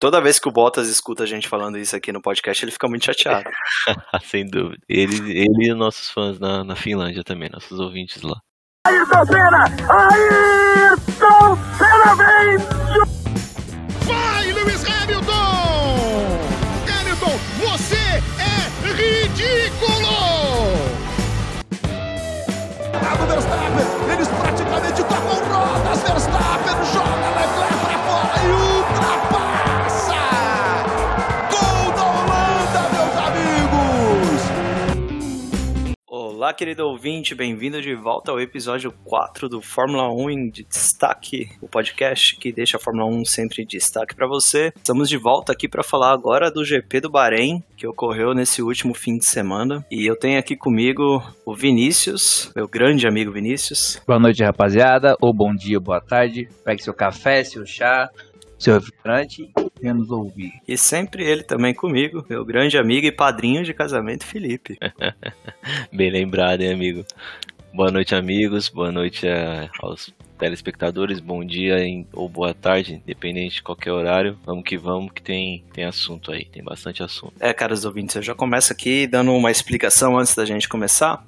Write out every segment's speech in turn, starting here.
Toda vez que o Bottas escuta a gente falando isso aqui no podcast, ele fica muito chateado. Sem dúvida. Ele, ele e os nossos fãs na, na Finlândia também, nossos ouvintes lá. Ayrton Senna! Ayrton Senna vem! Vai, Lewis Hamilton! Hamilton, você é ridículo! Cabo Verstappen, eles praticamente tocam rodas. Verstappen Olá, querido ouvinte, bem-vindo de volta ao episódio 4 do Fórmula 1 em Destaque, o podcast que deixa a Fórmula 1 sempre em destaque para você. Estamos de volta aqui para falar agora do GP do Bahrein, que ocorreu nesse último fim de semana. E eu tenho aqui comigo o Vinícius, meu grande amigo Vinícius. Boa noite, rapaziada, ou bom dia, boa tarde. Pegue seu café, seu chá, seu refrigerante venha nos ouvir. E sempre ele também comigo, meu grande amigo e padrinho de casamento, Felipe. Bem lembrado, hein, amigo? Boa noite, amigos. Boa noite aos telespectadores. Bom dia em- ou boa tarde, independente de qualquer horário. Vamos que vamos, que tem, tem assunto aí. Tem bastante assunto. É, caros ouvintes, eu já começo aqui dando uma explicação antes da gente começar,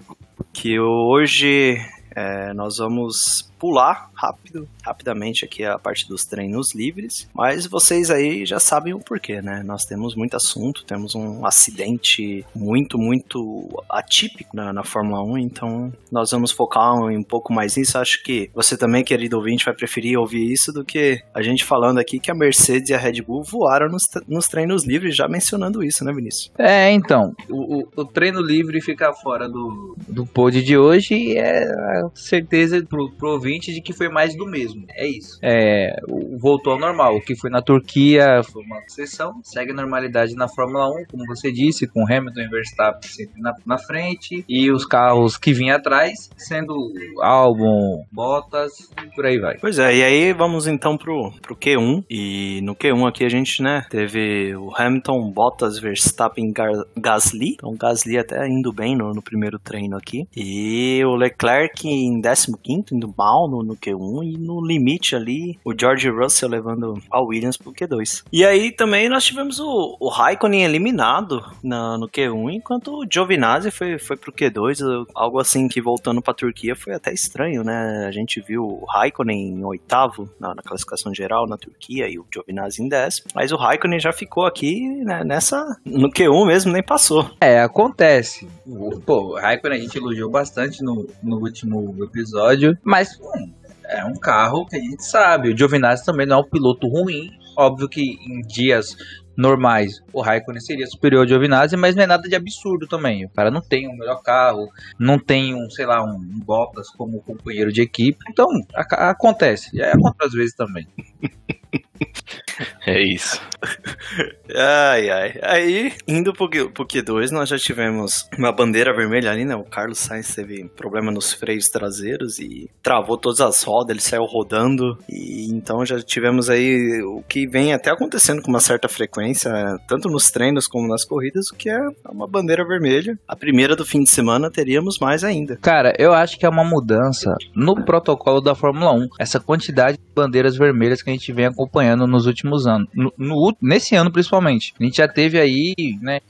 que hoje é, nós vamos pular rápido, rapidamente aqui a parte dos treinos livres, mas vocês aí já sabem o porquê, né? Nós temos muito assunto, temos um acidente muito, muito atípico na, na Fórmula 1, então nós vamos focar um, um pouco mais nisso. Acho que você também, querido ouvinte, vai preferir ouvir isso do que a gente falando aqui que a Mercedes e a Red Bull voaram nos, nos treinos livres, já mencionando isso, né, Vinícius? É, então, o, o- o treino livre ficar fora do, do pod de hoje e é a certeza pro, pro ouvinte de que foi mais do mesmo. É isso. É, voltou ao normal. O que foi na Turquia foi uma exceção. Segue a normalidade na Fórmula 1, como você disse, com Hamilton e Verstappen sempre na, na frente. E os carros que vinham atrás, sendo Albon, Bottas e por aí vai. Pois é, e aí vamos então pro, pro Q1. E no Q1 aqui a gente, né, teve o Hamilton, Bottas, Verstappen, Gar- Gasly. Então Gasly até indo bem no, no primeiro treino aqui. E o Leclerc em 15º, indo mal no, no Q1. E no limite ali, o George Russell levando a Williams pro Q2. E aí também nós tivemos o, o Raikkonen eliminado na, no Q1, enquanto o Giovinazzi foi, foi pro Q2. Algo assim que voltando pra Turquia foi até estranho, né? A gente viu o Raikkonen em oitavo na, na classificação geral na Turquia e o Giovinazzi em décimo. Mas o Raikkonen já ficou aqui né, nessa. No Q1 mesmo, nem passou. É, acontece. Pô, o Raikkonen a gente elogiou bastante no, no último episódio, mas é um carro que a gente sabe. O Giovinazzi também não é um piloto ruim. Óbvio que em dias normais o Raikkonen seria superior ao Giovinazzi, mas não é nada de absurdo também. O cara não tem um melhor carro, não tem um, sei lá, um Bottas como companheiro de equipe. Então, a- acontece. Aí acontece às vezes também. É isso. Ai, ai. Aí, indo pro, Q- pro Q2, nós já tivemos uma bandeira vermelha ali, né? O Carlos Sainz teve problema nos freios traseiros e travou todas as rodas, ele saiu rodando. E então já tivemos aí o que vem até acontecendo com uma certa frequência, tanto nos treinos como nas corridas, o que é uma bandeira vermelha. A primeira do fim de semana teríamos mais ainda. Cara, eu acho que é uma mudança no protocolo da Fórmula 1. Essa quantidade de bandeiras vermelhas que a gente vem acompanhando nos últimos anos. No, no- nesse ano, principalmente. A gente já teve aí, né?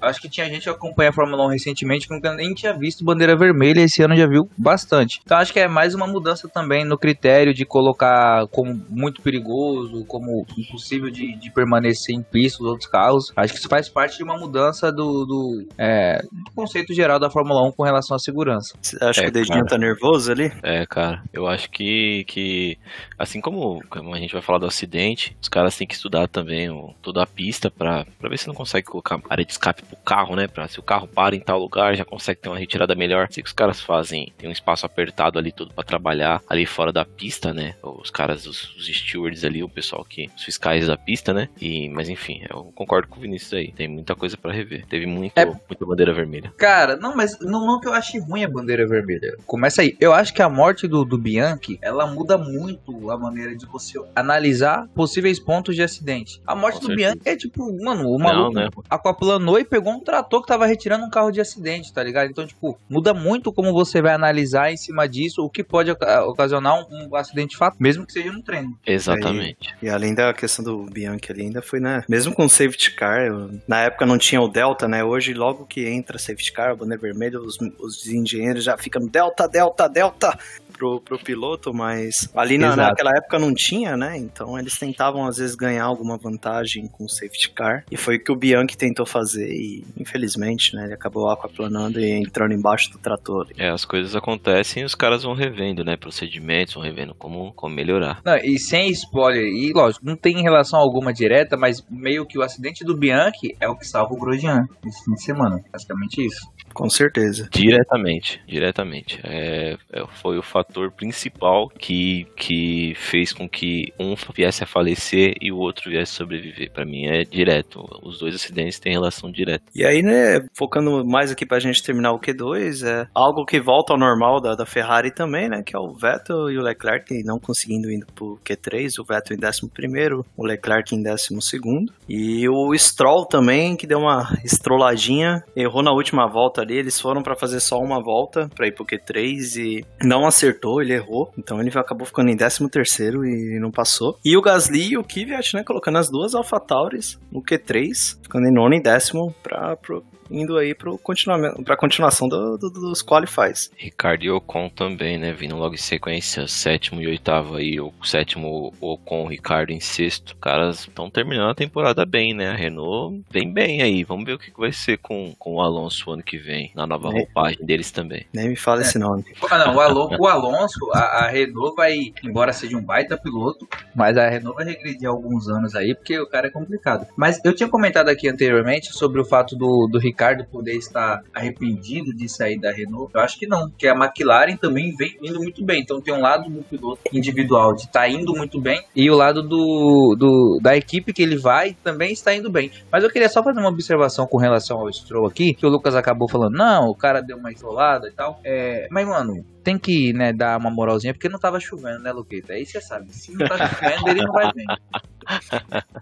Acho que tinha gente que acompanha a Fórmula 1 recentemente que nunca nem tinha visto bandeira vermelha. Esse ano já viu bastante. Então acho que é mais uma mudança também no critério de colocar como muito perigoso, como impossível de, de permanecer em pista os outros carros. Acho que isso faz parte de uma mudança do, do, é, do conceito geral da Fórmula 1 com relação à segurança. Você acha É, que o dedinho cara. tá nervoso ali? É, cara, eu acho que, que assim como, como a gente vai falar do acidente, os caras têm que estudar também o, toda a pista pra, pra ver se não consegue colocar área de escape pro carro, né? Pra se o carro para em tal lugar, já consegue ter uma retirada melhor. Sei que os caras fazem, tem um espaço apertado ali tudo pra trabalhar ali fora da pista, né? Os caras, os, os stewards ali, o pessoal que, os fiscais da pista, né? E, mas enfim, eu concordo com o Vinícius aí. Tem muita coisa pra rever. Teve muito, É- muita bandeira vermelha. Cara, não, mas não, não que eu ache ruim a bandeira vermelha. Começa aí. Eu acho que a morte do, do Bianchi, ela muda muito a maneira de você analisar possíveis pontos de acidente. A morte Com do certeza. Bianchi é tipo, mano, o Não, maluco né? aquaplanou estacionou e pegou um trator que tava retirando um carro de acidente, tá ligado? Então, tipo, muda muito como você vai analisar em cima disso o que pode oca- ocasionar um, um acidente fato, mesmo que seja no treino. Exatamente. E além da questão do Bianchi ali, ainda foi, né? Mesmo com safety car, eu- na época não tinha o Delta, né? Hoje, logo que entra safety car, bandeira vermelha, os, os engenheiros já ficam Delta, Delta, Delta pro, pro piloto, mas ali na, naquela época não tinha, né? Então eles tentavam às vezes ganhar alguma vantagem com o safety car. E foi o que o Bianchi tentou fazer e, infelizmente, né? Ele acabou aquaplanando e entrando embaixo do trator. É, as coisas acontecem e os caras vão revendo, né? Procedimentos, vão revendo como, como melhorar. Não, e sem spoiler, e lógico, não tem relação alguma direta, mas meio que o acidente do Bianchi é o que salva o Grosjean nesse fim de semana. Basicamente isso. Com certeza. Diretamente, diretamente. É, é, foi o fator principal que, que fez com que um viesse a falecer e o outro viesse a sobreviver. Pra mim é direto. Os dois acidentes têm relação direta. E aí, né, focando mais aqui pra gente terminar o Q2, é algo que volta ao normal da, da Ferrari também, né, que é o Vettel e o Leclerc não conseguindo ir pro Q3, o Vettel em 11º, o Leclerc em 12º, e o Stroll também, que deu uma estroladinha, errou na última volta ali, eles foram pra fazer só uma volta pra ir pro Q3 e não acertou, ele errou, então ele acabou ficando em 13º e não passou. E o Gasly e o Kvyat, né, colocando as duas AlphaTauris no Q3, ficando em nono e décimo pra, pro, indo aí pro continuamento, pra continuação do, do- dos qualifies. Ricardo e Ocon também, né? Vindo logo em sequência, sétimo e oitavo aí, o sétimo Ocon, Ricardo em sexto. Os caras estão terminando a temporada bem, né? A Renault vem bem aí. Vamos ver o que vai ser com, com o Alonso ano que vem, na nova É. roupagem deles também. Nem me fala esse nome. Ah, não, o, Alon- o Alonso, a, a Renault vai, embora seja um baita piloto, mas a Renault vai regredir alguns anos aí, porque o cara é complicado. Mas eu tinha comentado aqui anteriormente sobre o fato do, do Ricardo poder estar arrependido de sair da Renault. Eu acho que não, porque a McLaren também vem indo muito bem. Então tem um lado do piloto individual de estar indo muito bem e o lado do, do- da equipe que ele vai também está indo bem. Mas eu queria só fazer uma observação com relação ao Stroll aqui, que o Lucas acabou falando, não, o cara deu uma isolada e tal. É, mas, mano, tem que, né, dar uma moralzinha, porque não tava chovendo, né, Luqueta? Aí você sabe, se não tá chovendo, ele não vai bem.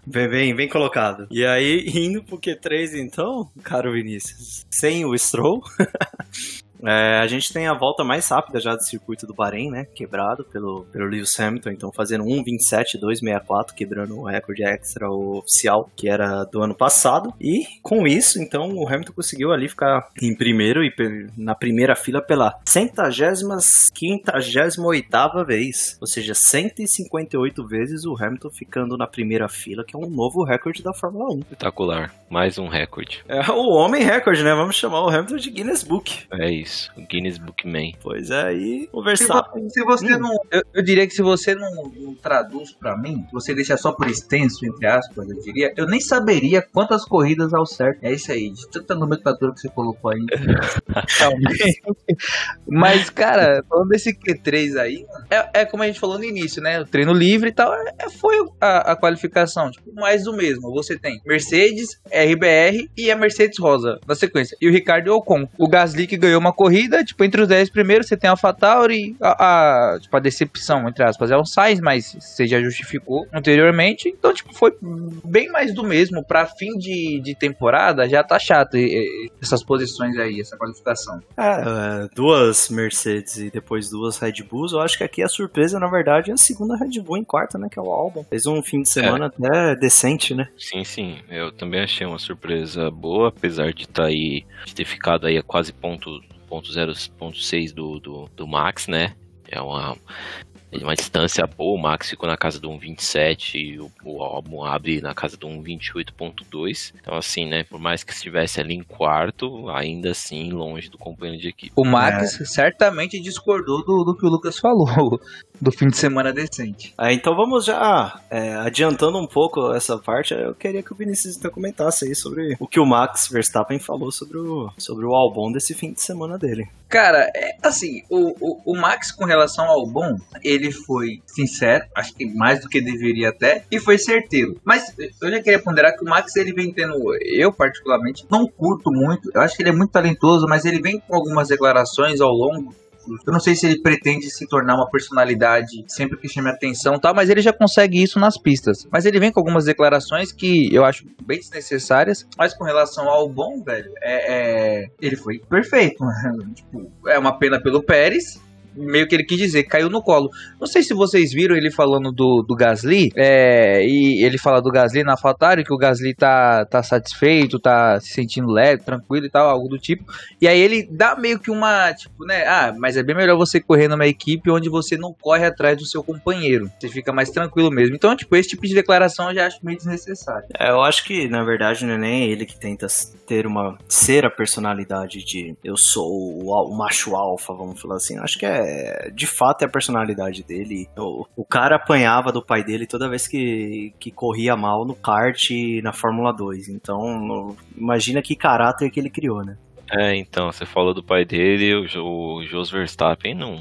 Bem, bem, bem colocado. E aí, indo pro Q3 então, caro Vinícius, sem o Stroll, é, a gente tem a volta mais rápida já do circuito do Bahrein, né? Quebrado pelo, pelo Lewis Hamilton, então fazendo 1.27.264, quebrando o recorde extra oficial que era do ano passado. E com isso, então, o Hamilton conseguiu ali ficar em primeiro e na primeira fila pela centagésima, quinquagésima oitava vez. Ou seja, 158 vezes o Hamilton ficando na primeira fila, que é um novo recorde da Fórmula 1. Espetacular. Mais um recorde. É o homem recorde, né? Vamos chamar o Hamilton de Guinness Book. É isso. O Guinness Bookman. Pois é, e o Se, você Hum. não. Eu, eu diria que se você não, não traduz pra mim, se você deixar só por extenso, entre aspas, eu diria, eu nem saberia quantas corridas ao certo. É isso aí, de tanta nomenclatura que você colocou aí. Mas, cara, falando desse Q3 aí, é, é como a gente falou no início, né? O treino livre e tal, é, é- foi a, a qualificação. Tipo, mais do mesmo. Você tem Mercedes, RBR e a Mercedes Rosa na sequência. E o Ricardo Ocon. O Gasly que ganhou uma corrida, tipo, entre os 10 primeiros, você tem a AlphaTauri, a, a, tipo, a decepção, entre aspas, é o Sainz, mas você já justificou anteriormente. Então, tipo, foi bem mais do mesmo. Pra fim de, de temporada, já tá chato e- e- essas posições aí, essa qualificação. É, é, duas Mercedes e depois duas Red Bulls. Eu acho que aqui a surpresa, na verdade, é a segunda Red Bull em quarta, né? Que é o Albon. Fez um fim de semana até decente, né? Sim, sim. Eu também achei uma surpresa boa, apesar de estar aí, de ter ficado aí a quase ponto, ponto 0.6 do, do, do Max, né? É uma, é uma distância boa. O Max ficou na casa do 1.27 e o, o álbum abre na casa do 1.28.2. Então, assim, né? Por mais que estivesse ali em quarto, ainda assim longe do companheiro de equipe. O Max certamente discordou do, do que o Lucas falou, do fim de semana decente. É, então vamos já é, adiantando um pouco essa parte. Eu queria que o Vinicius então comentasse aí sobre o que o Max Verstappen falou sobre o, sobre o Albon desse fim de semana dele. Cara, é, assim, o, o, o Max com relação ao bom, ele foi sincero, acho que mais do que deveria até, e foi certeiro. Mas eu já queria ponderar que o Max, ele vem tendo, eu particularmente, não curto muito, eu acho que ele é muito talentoso, mas ele vem com algumas declarações ao longo. Eu não sei se ele pretende se tornar uma personalidade sempre que chame atenção tal, mas ele já consegue isso nas pistas. Mas ele vem com algumas declarações que eu acho bem desnecessárias, mas com relação ao bom, velho, é, é- ele foi perfeito. tipo, é uma pena pelo Pérez, meio que ele quis dizer, caiu no colo. Não sei se vocês viram ele falando do, do Gasly, é, e ele fala do Gasly na AlphaTauri, que o Gasly tá, tá satisfeito, tá se sentindo leve, tranquilo e tal, algo do tipo. E aí ele dá meio que uma, tipo, né, ah, mas é bem melhor você correr numa equipe onde você não corre atrás do seu companheiro. Você fica mais tranquilo mesmo. Então, tipo, esse tipo de declaração eu já acho meio desnecessário. É, eu acho que, na verdade, não é nem ele que tenta ter uma. ser a personalidade de eu sou o, o macho alfa, vamos falar assim. Eu acho que é. De fato é a personalidade dele. O, o cara apanhava do pai dele toda vez que, que corria mal no kart e na Fórmula 2. Então, imagina que caráter que ele criou, né? É, então, você falou do pai dele, o, o Jos Verstappen não,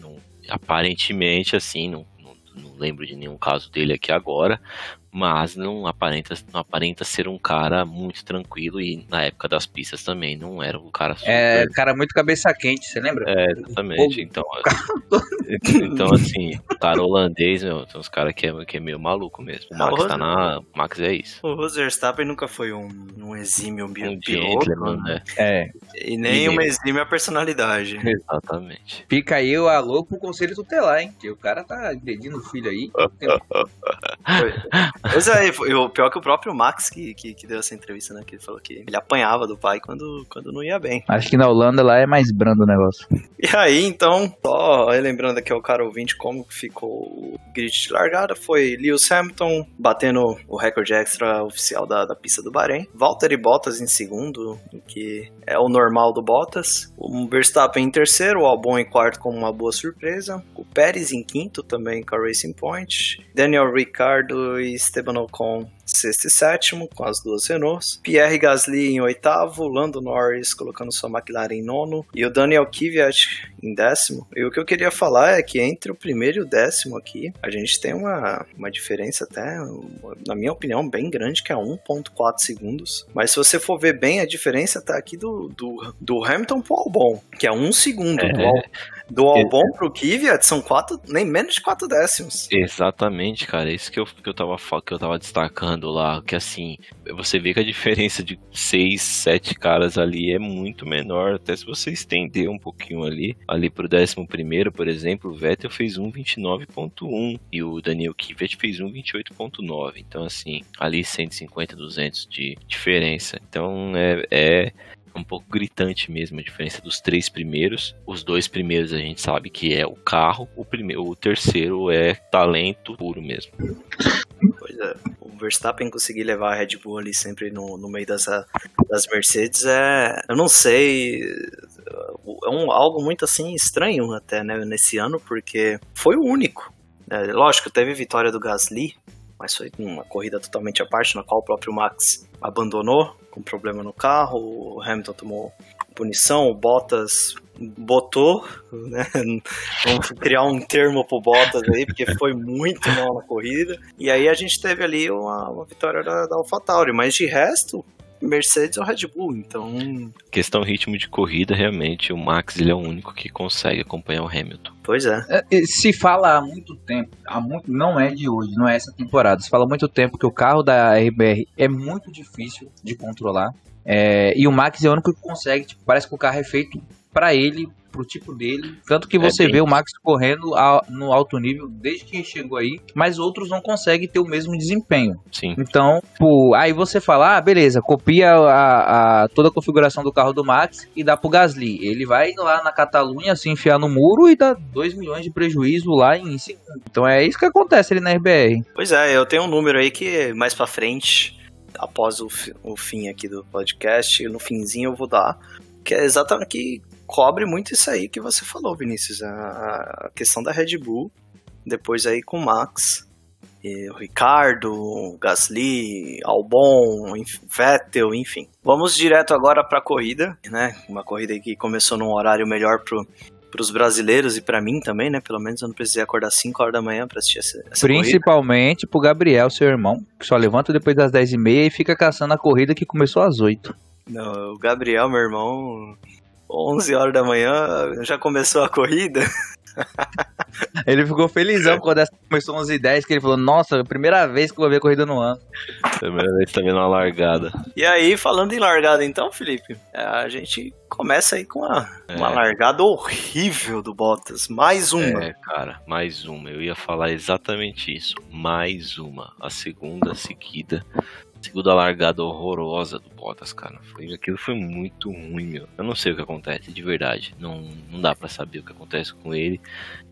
não- aparentemente, assim, não, não, não lembro de nenhum caso dele aqui agora, mas não aparenta, não aparenta ser um cara muito tranquilo e na época das pistas também não era um cara super... É, cara, muito cabeça quente, você lembra? É, exatamente. Então, então, assim, o cara holandês, meu, tem uns caras que é, que é meio maluco mesmo. O Ah, Max o tá na. O Max é isso. O Rose Verstappen nunca foi um, um exímio Um piloto, gentleman, né? É. e nem uma exímia personalidade. Exatamente. Fica aí o alô pro conselho tutelar, hein? Que o cara tá pedindo o filho aí. Pois é, e o pior que o próprio Max que, que, que deu essa entrevista, né? Que ele falou que ele apanhava do pai quando, quando não ia bem. Acho que na Holanda lá é mais brando o negócio. E aí, então, só lembrando aqui ao cara ouvinte como ficou o grid de largada, foi Lewis Hamilton batendo o recorde extra oficial da, da pista do Bahrein, Valtteri Bottas em segundo, que é o normal do Bottas, o Verstappen em terceiro, o Albon em quarto com uma boa surpresa, o Pérez em quinto também com a Racing Point, Daniel Ricciardo e Esteban Ocon sexto e sétimo, com as duas Renaults. Pierre Gasly em oitavo, Lando Norris colocando sua McLaren em nono, e o Daniel Kvyat em décimo. E o que eu queria falar é que entre o primeiro e o décimo aqui, a gente tem uma, uma diferença até, na minha opinião, bem grande, que é 1.4 segundos. Mas se você for ver bem, a diferença tá aqui do, do, do Hamilton pro Albon, que é um segundo. É. Do, Al- do Albon pro Kvyat são quatro, nem menos de quatro décimos. Exatamente, cara. Isso que eu, que eu, tava, que eu tava destacando lá. Que assim, você vê que a diferença de seis, sete caras ali é muito menor. Até se você estender um pouquinho ali. Ali pro décimo primeiro, por exemplo, o Vettel fez 1,29.1 e o Daniel Kvyat fez 1,28.9. Então, assim, ali 150, 200 de diferença. Então, é, é um pouco gritante mesmo a diferença dos três primeiros. Os dois primeiros a gente sabe que é o carro, o primeiro, o terceiro é talento puro mesmo. Pois é, o Verstappen conseguir levar a Red Bull ali sempre no, no meio das, das Mercedes é. Eu não sei. É um, algo muito assim estranho até, né, nesse ano, porque foi o único. É, lógico, teve vitória do Gasly, mas foi uma corrida totalmente à parte, na qual o próprio Max abandonou com problema no carro, o Hamilton tomou punição, o Bottas botou, né? Vamos criar um termo pro Bottas aí, porque foi muito mal na corrida. E aí a gente teve ali uma, uma vitória da, da AlphaTauri, mas de resto, Mercedes ou Red Bull, então... Questão ritmo de corrida, realmente, o Max ele é o único que consegue acompanhar o Hamilton. Pois é. É, Se fala há muito tempo, há muito, não é de hoje, não é essa temporada. Se fala há muito tempo que o carro da RBR é muito difícil de controlar. É, e o Max é o único que consegue, tipo, parece que o carro é feito pra ele, pro tipo dele. Tanto que É você bem- vê o Max correndo a- no alto nível desde que chegou aí, mas outros não conseguem ter o mesmo desempenho. Sim. Então, pô, aí você fala, ah, beleza, copia a, a- toda a configuração do carro do Max e dá pro Gasly. Ele vai lá na Catalunha se enfiar no muro e dá 2 milhões de prejuízo lá em segundo. Então é isso que acontece ali na RBR. Pois é, eu tenho um número aí que mais pra frente, após o, fi- o fim aqui do podcast, no finzinho eu vou dar, que é exatamente que cobre muito isso aí que você falou, Vinícius, a, a questão da Red Bull, depois aí com o Max, e o Ricardo, o Gasly, Albon, Vettel, enfim. Vamos direto agora pra corrida, né? Uma corrida que começou num horário melhor pro para os brasileiros e pra mim também, né? Pelo menos eu não precisei acordar 5 horas da manhã pra assistir essa, essa corrida. Principalmente pro Gabriel, seu irmão, que só levanta depois das 10h30 e fica caçando a corrida que começou às 8 Não, o Gabriel, meu irmão. 11 horas da manhã, já começou a corrida. Ele ficou felizão quando essa começou 11 h 10 que ele falou, nossa, primeira vez que eu vou ver corrida no ano. Primeira vez que tá vendo uma largada. E aí, falando em largada então, Felipe, é, a gente começa aí com uma, É. uma largada horrível do Bottas. Mais uma. É, cara, mais uma. Eu ia falar exatamente isso. Mais uma. A segunda seguida. Segunda largada horrorosa do Bottas, cara. Foi, aquilo foi muito ruim, meu. Eu não sei o que acontece, de verdade. Não, não dá pra saber o que acontece com ele.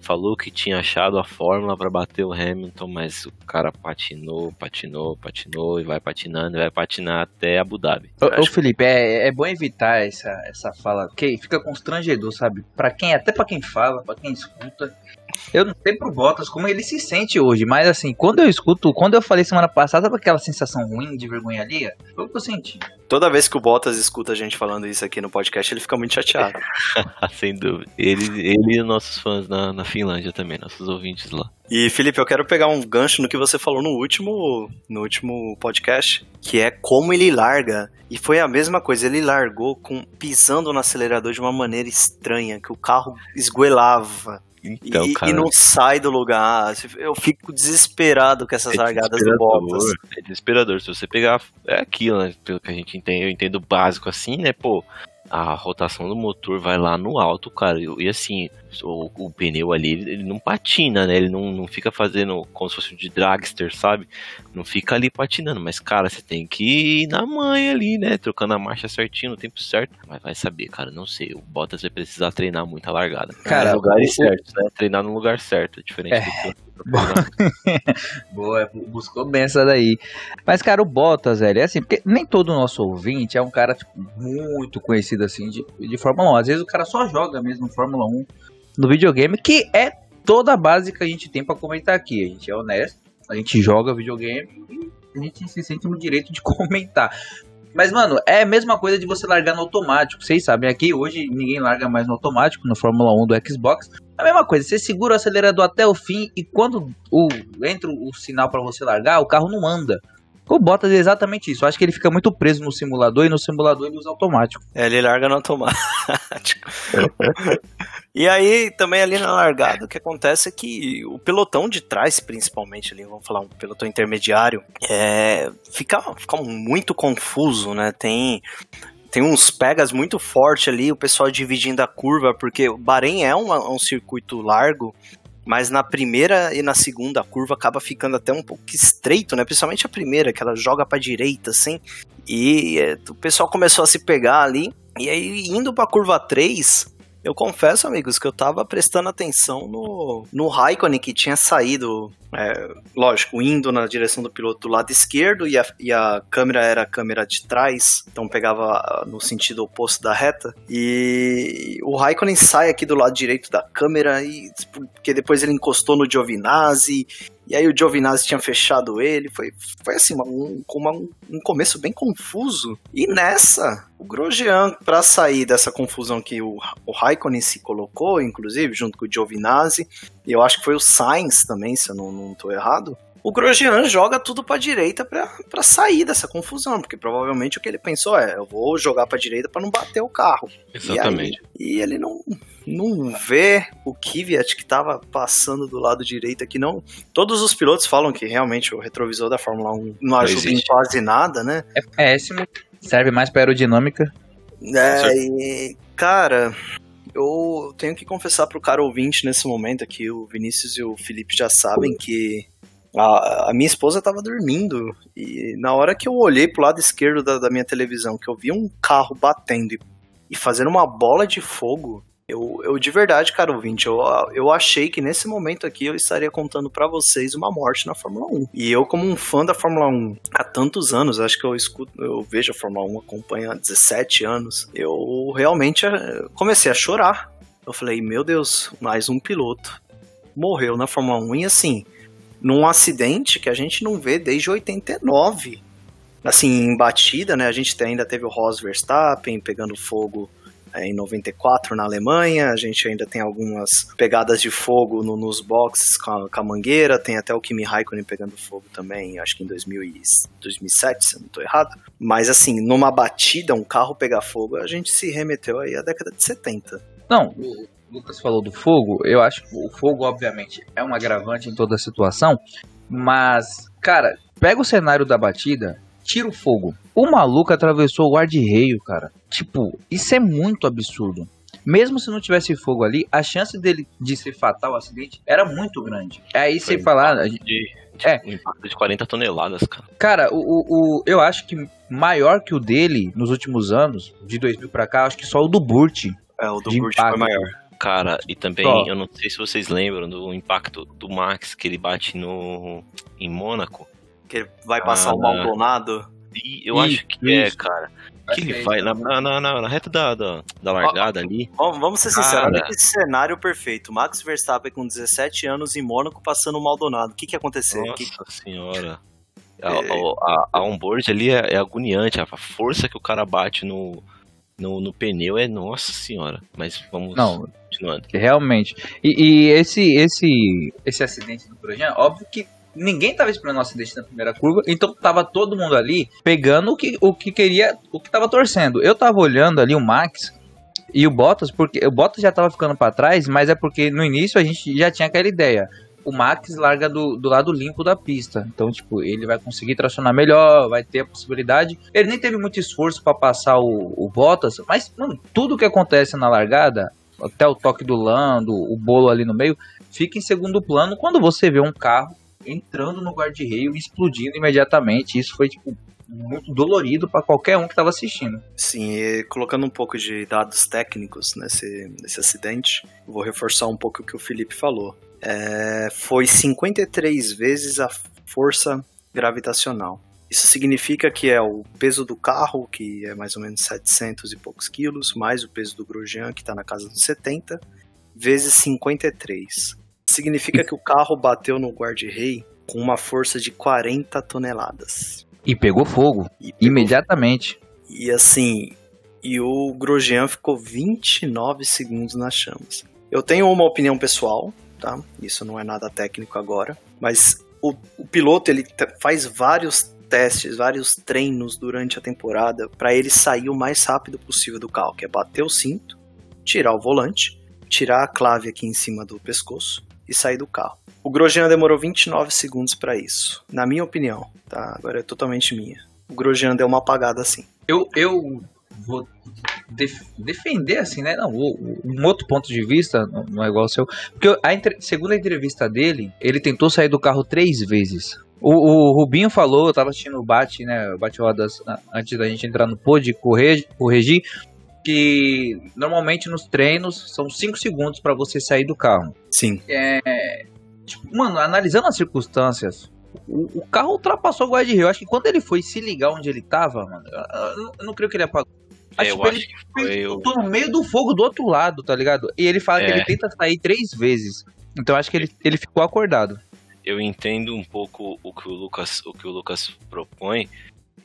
Falou que tinha achado a fórmula pra bater o Hamilton, mas o cara patinou, patinou, patinou e vai patinando, e vai patinar até Abu Dhabi. Ô, ô, Felipe, é, é bom evitar essa, essa fala, porque fica constrangedor, sabe? Pra quem, até pra quem fala, pra quem escuta. Eu não sei pro Bottas como ele se sente hoje, mas assim, quando eu escuto, quando eu falei semana passada, sabe aquela sensação ruim de vergonha alheia? Foi o que eu senti. Toda vez que o Bottas escuta a gente falando isso aqui no podcast, ele fica muito chateado. Sem dúvida. Ele, ele e os nossos fãs na, na Finlândia também, nossos ouvintes lá. E Felipe, eu quero pegar um gancho no que você falou no último, no último podcast, que é como ele larga. E foi a mesma coisa, ele largou com pisando no acelerador de uma maneira estranha, que o carro esgoelava. Então, e, cara, e não sai do lugar. Eu fico desesperado com essas é largadas do Bottas. É desesperador. Se você pegar. É aquilo, né? Pelo que a gente entende, eu entendo básico assim, né? Pô, a rotação do motor vai lá no alto, cara. E, assim, o, o pneu ali, ele não patina, né? Ele não, não fica fazendo como se fosse um de dragster, sabe? Não fica ali patinando. Mas, cara, você tem que ir na manha ali, né? Trocando a marcha certinho no tempo certo. Mas vai saber, cara, não sei. O Bottas vai precisar treinar muito a largada. Cara, lugares certos, né? Treinar no lugar certo, diferente É. do que. Boa, buscou bem essa daí. Mas, cara, o Bottas, velho, é assim, porque nem todo nosso ouvinte é um cara tipo, muito conhecido assim de, de Fórmula 1. Às vezes o cara só joga mesmo Fórmula 1 no videogame, que é toda a base que a gente tem pra comentar aqui. A gente é honesto, a gente joga videogame e a gente se sente no direito de comentar. Mas, mano, é a mesma coisa de você largar no automático. Vocês sabem, aqui hoje ninguém larga mais no automático, no Fórmula 1 do Xbox. A mesma coisa, você segura o acelerador até o fim e quando o, entra o sinal pra você largar, o carro não anda. O Bottas é exatamente isso. Eu acho que ele fica muito preso no simulador e no simulador ele usa automático. É, ele larga no automático. e aí, também ali na largada, o que acontece é que o pelotão de trás, principalmente ali, vamos falar um pelotão intermediário, é, fica, fica muito confuso, né? Tem, tem uns pegas muito fortes ali, o pessoal dividindo a curva, porque o Bahrein é um, um circuito largo, mas na primeira e na segunda a curva acaba ficando até um pouco estreito, né? Principalmente a primeira, que ela joga pra direita, assim. E é, o pessoal começou a se pegar ali. E aí, indo pra curva 3, eu confesso, amigos, que eu tava prestando atenção no, no Raikkonen que tinha saído, é, lógico, indo na direção do piloto do lado esquerdo e a, e a câmera era a câmera de trás, então pegava no sentido oposto da reta. E o Raikkonen sai aqui do lado direito da câmera, e, porque depois ele encostou no Giovinazzi. E aí o Giovinazzi tinha fechado ele, foi, foi assim, um, uma- um começo bem confuso. E nessa, o Grosjean, pra sair dessa confusão que o, o Raikkonen se colocou, inclusive, junto com o Giovinazzi, e eu acho que foi o Sainz também, se eu não, não tô errado, o Grosjean joga tudo pra direita pra, pra sair dessa confusão, porque provavelmente o que ele pensou é, eu vou jogar pra direita pra não bater o carro. Exatamente. E, aí- e ele não, não vê o Kvyat que tava passando do lado direito aqui, não. Todos os pilotos falam que realmente o retrovisor da Fórmula 1 não ajuda em quase nada, né? É péssimo. Serve mais pra aerodinâmica. É, e, cara, eu tenho que confessar pro cara ouvinte nesse momento aqui, o Vinícius e o Felipe já sabem que a, a minha esposa tava dormindo e na hora que eu olhei pro lado esquerdo da, da minha televisão, que eu vi um carro batendo e, e fazendo uma bola de fogo, eu, eu de verdade, cara ouvinte, eu, eu achei que nesse momento aqui eu estaria contando pra vocês uma morte na Fórmula 1. E eu, como um fã da Fórmula 1 há tantos anos, acho que eu escuto, eu vejo a Fórmula 1, acompanho há 17 anos, eu realmente eh, comecei a chorar. Eu falei, meu Deus, mais um piloto morreu na Fórmula 1 e assim, num acidente que a gente não vê desde 89. Assim, em batida, né? A gente ainda teve o Ross Verstappen pegando fogo é, em 94 na Alemanha, a gente ainda tem algumas pegadas de fogo no- nos boxes com a, com a mangueira, tem até o Kimi Raikkonen pegando fogo também, acho que em 2000 e 2007, se eu não estou errado. Mas assim, numa batida, um carro pegar fogo, a gente se remeteu aí à década de 70. Não, Lucas falou do fogo. Eu acho que o fogo, obviamente, é um agravante em toda a situação. Mas, cara, pega o cenário da batida, tira o fogo. O maluco atravessou o guarda-reio, cara. Tipo, isso é muito absurdo. Mesmo se não tivesse fogo ali, a chance dele de ser fatal o acidente era muito grande. Aí Foi você falar, De, de É. um de 40 toneladas, cara. Cara, o, o, o- eu acho que maior que o dele nos últimos anos, de 2000 pra cá, acho que só o do Burt. É, o do Burt foi maior. Cara, e também, Só. eu não sei se vocês lembram do impacto do Max, que ele bate no em Mônaco. Que ele vai passar Ah, o Maldonado. E eu acho que é, isso. cara. Acho Que ele é vai na, na, na, na- reta da, da, da largada ali. Vamos, vamos ser sinceros, olha que cenário perfeito. Max Verstappen com 17 anos em Mônaco passando o Maldonado. O que que ia acontecer? Nossa Que- senhora. A, É. a, a onboard ali é, é agoniante. A força que o cara bate no, no, no pneu é nossa senhora. Mas vamos Não, continuando. Realmente. E, e esse, esse, esse acidente do Grosjean, óbvio que ninguém tava esperando um acidente na primeira curva, então tava todo mundo ali pegando o que, o que queria, o que tava torcendo. Eu tava olhando ali o Max e o Bottas, porque o Bottas já tava ficando para trás, mas é porque no início a gente já tinha aquela ideia. O Max larga do, do lado limpo da pista. Então, tipo, ele vai conseguir tracionar melhor, vai ter a possibilidade. Ele nem teve muito esforço para passar o, o Bottas, mas, mano, tudo que acontece na largada, até o toque do Lando, o bolo ali no meio, fica em segundo plano quando você vê um carro entrando no guarda-reio e explodindo imediatamente. Isso foi, tipo, muito dolorido para qualquer um que tava assistindo. Sim, e colocando um pouco de dados técnicos nesse, nesse acidente, vou reforçar um pouco o que o Felipe falou. É, foi 53 vezes a força gravitacional. Isso significa que é o peso do carro, que é mais ou menos 700 e poucos quilos, mais o peso do Grosjean, que está na casa dos 70, vezes 53. Significa que o carro bateu no guarda-rei com uma força de 40 toneladas. E pegou fogo E pegou imediatamente. e assim, e o Grosjean ficou 29 segundos nas chamas. Eu tenho uma opinião pessoal, tá? Isso não é nada técnico agora, mas o, o piloto ele faz vários testes, vários treinos durante a temporada para ele sair o mais rápido possível do carro, que é bater o cinto, tirar o volante, tirar a clave aqui em cima do pescoço e sair do carro. O Grosjean demorou 29 segundos para isso, na minha opinião, tá? Agora é totalmente minha. O Grosjean deu uma apagada assim. Eu, eu vou def- defender, assim, né? Não, um outro ponto de vista, não- é igual ao seu. Porque a entre- segundo a entrevista dele, ele tentou sair do carro três vezes. O, o Rubinho falou, eu tava assistindo o bate, né? o Bate-rodas a- antes da gente entrar no pod, corrigir, corrigir que normalmente nos treinos são cinco segundos para você sair do carro. Sim. Tipo, mano, analisando as circunstâncias, o, o carro ultrapassou o guarda-reio. Eu acho que quando ele foi se ligar onde ele tava, mano, eu, eu não- eu não creio que ele apagou. É, eu que acho ele que foi no meio do fogo do outro lado, tá ligado? E ele fala que É. ele tenta sair três vezes. Então eu acho que ele, ele ficou acordado. eu entendo um pouco o que o Lucas, o que o Lucas propõe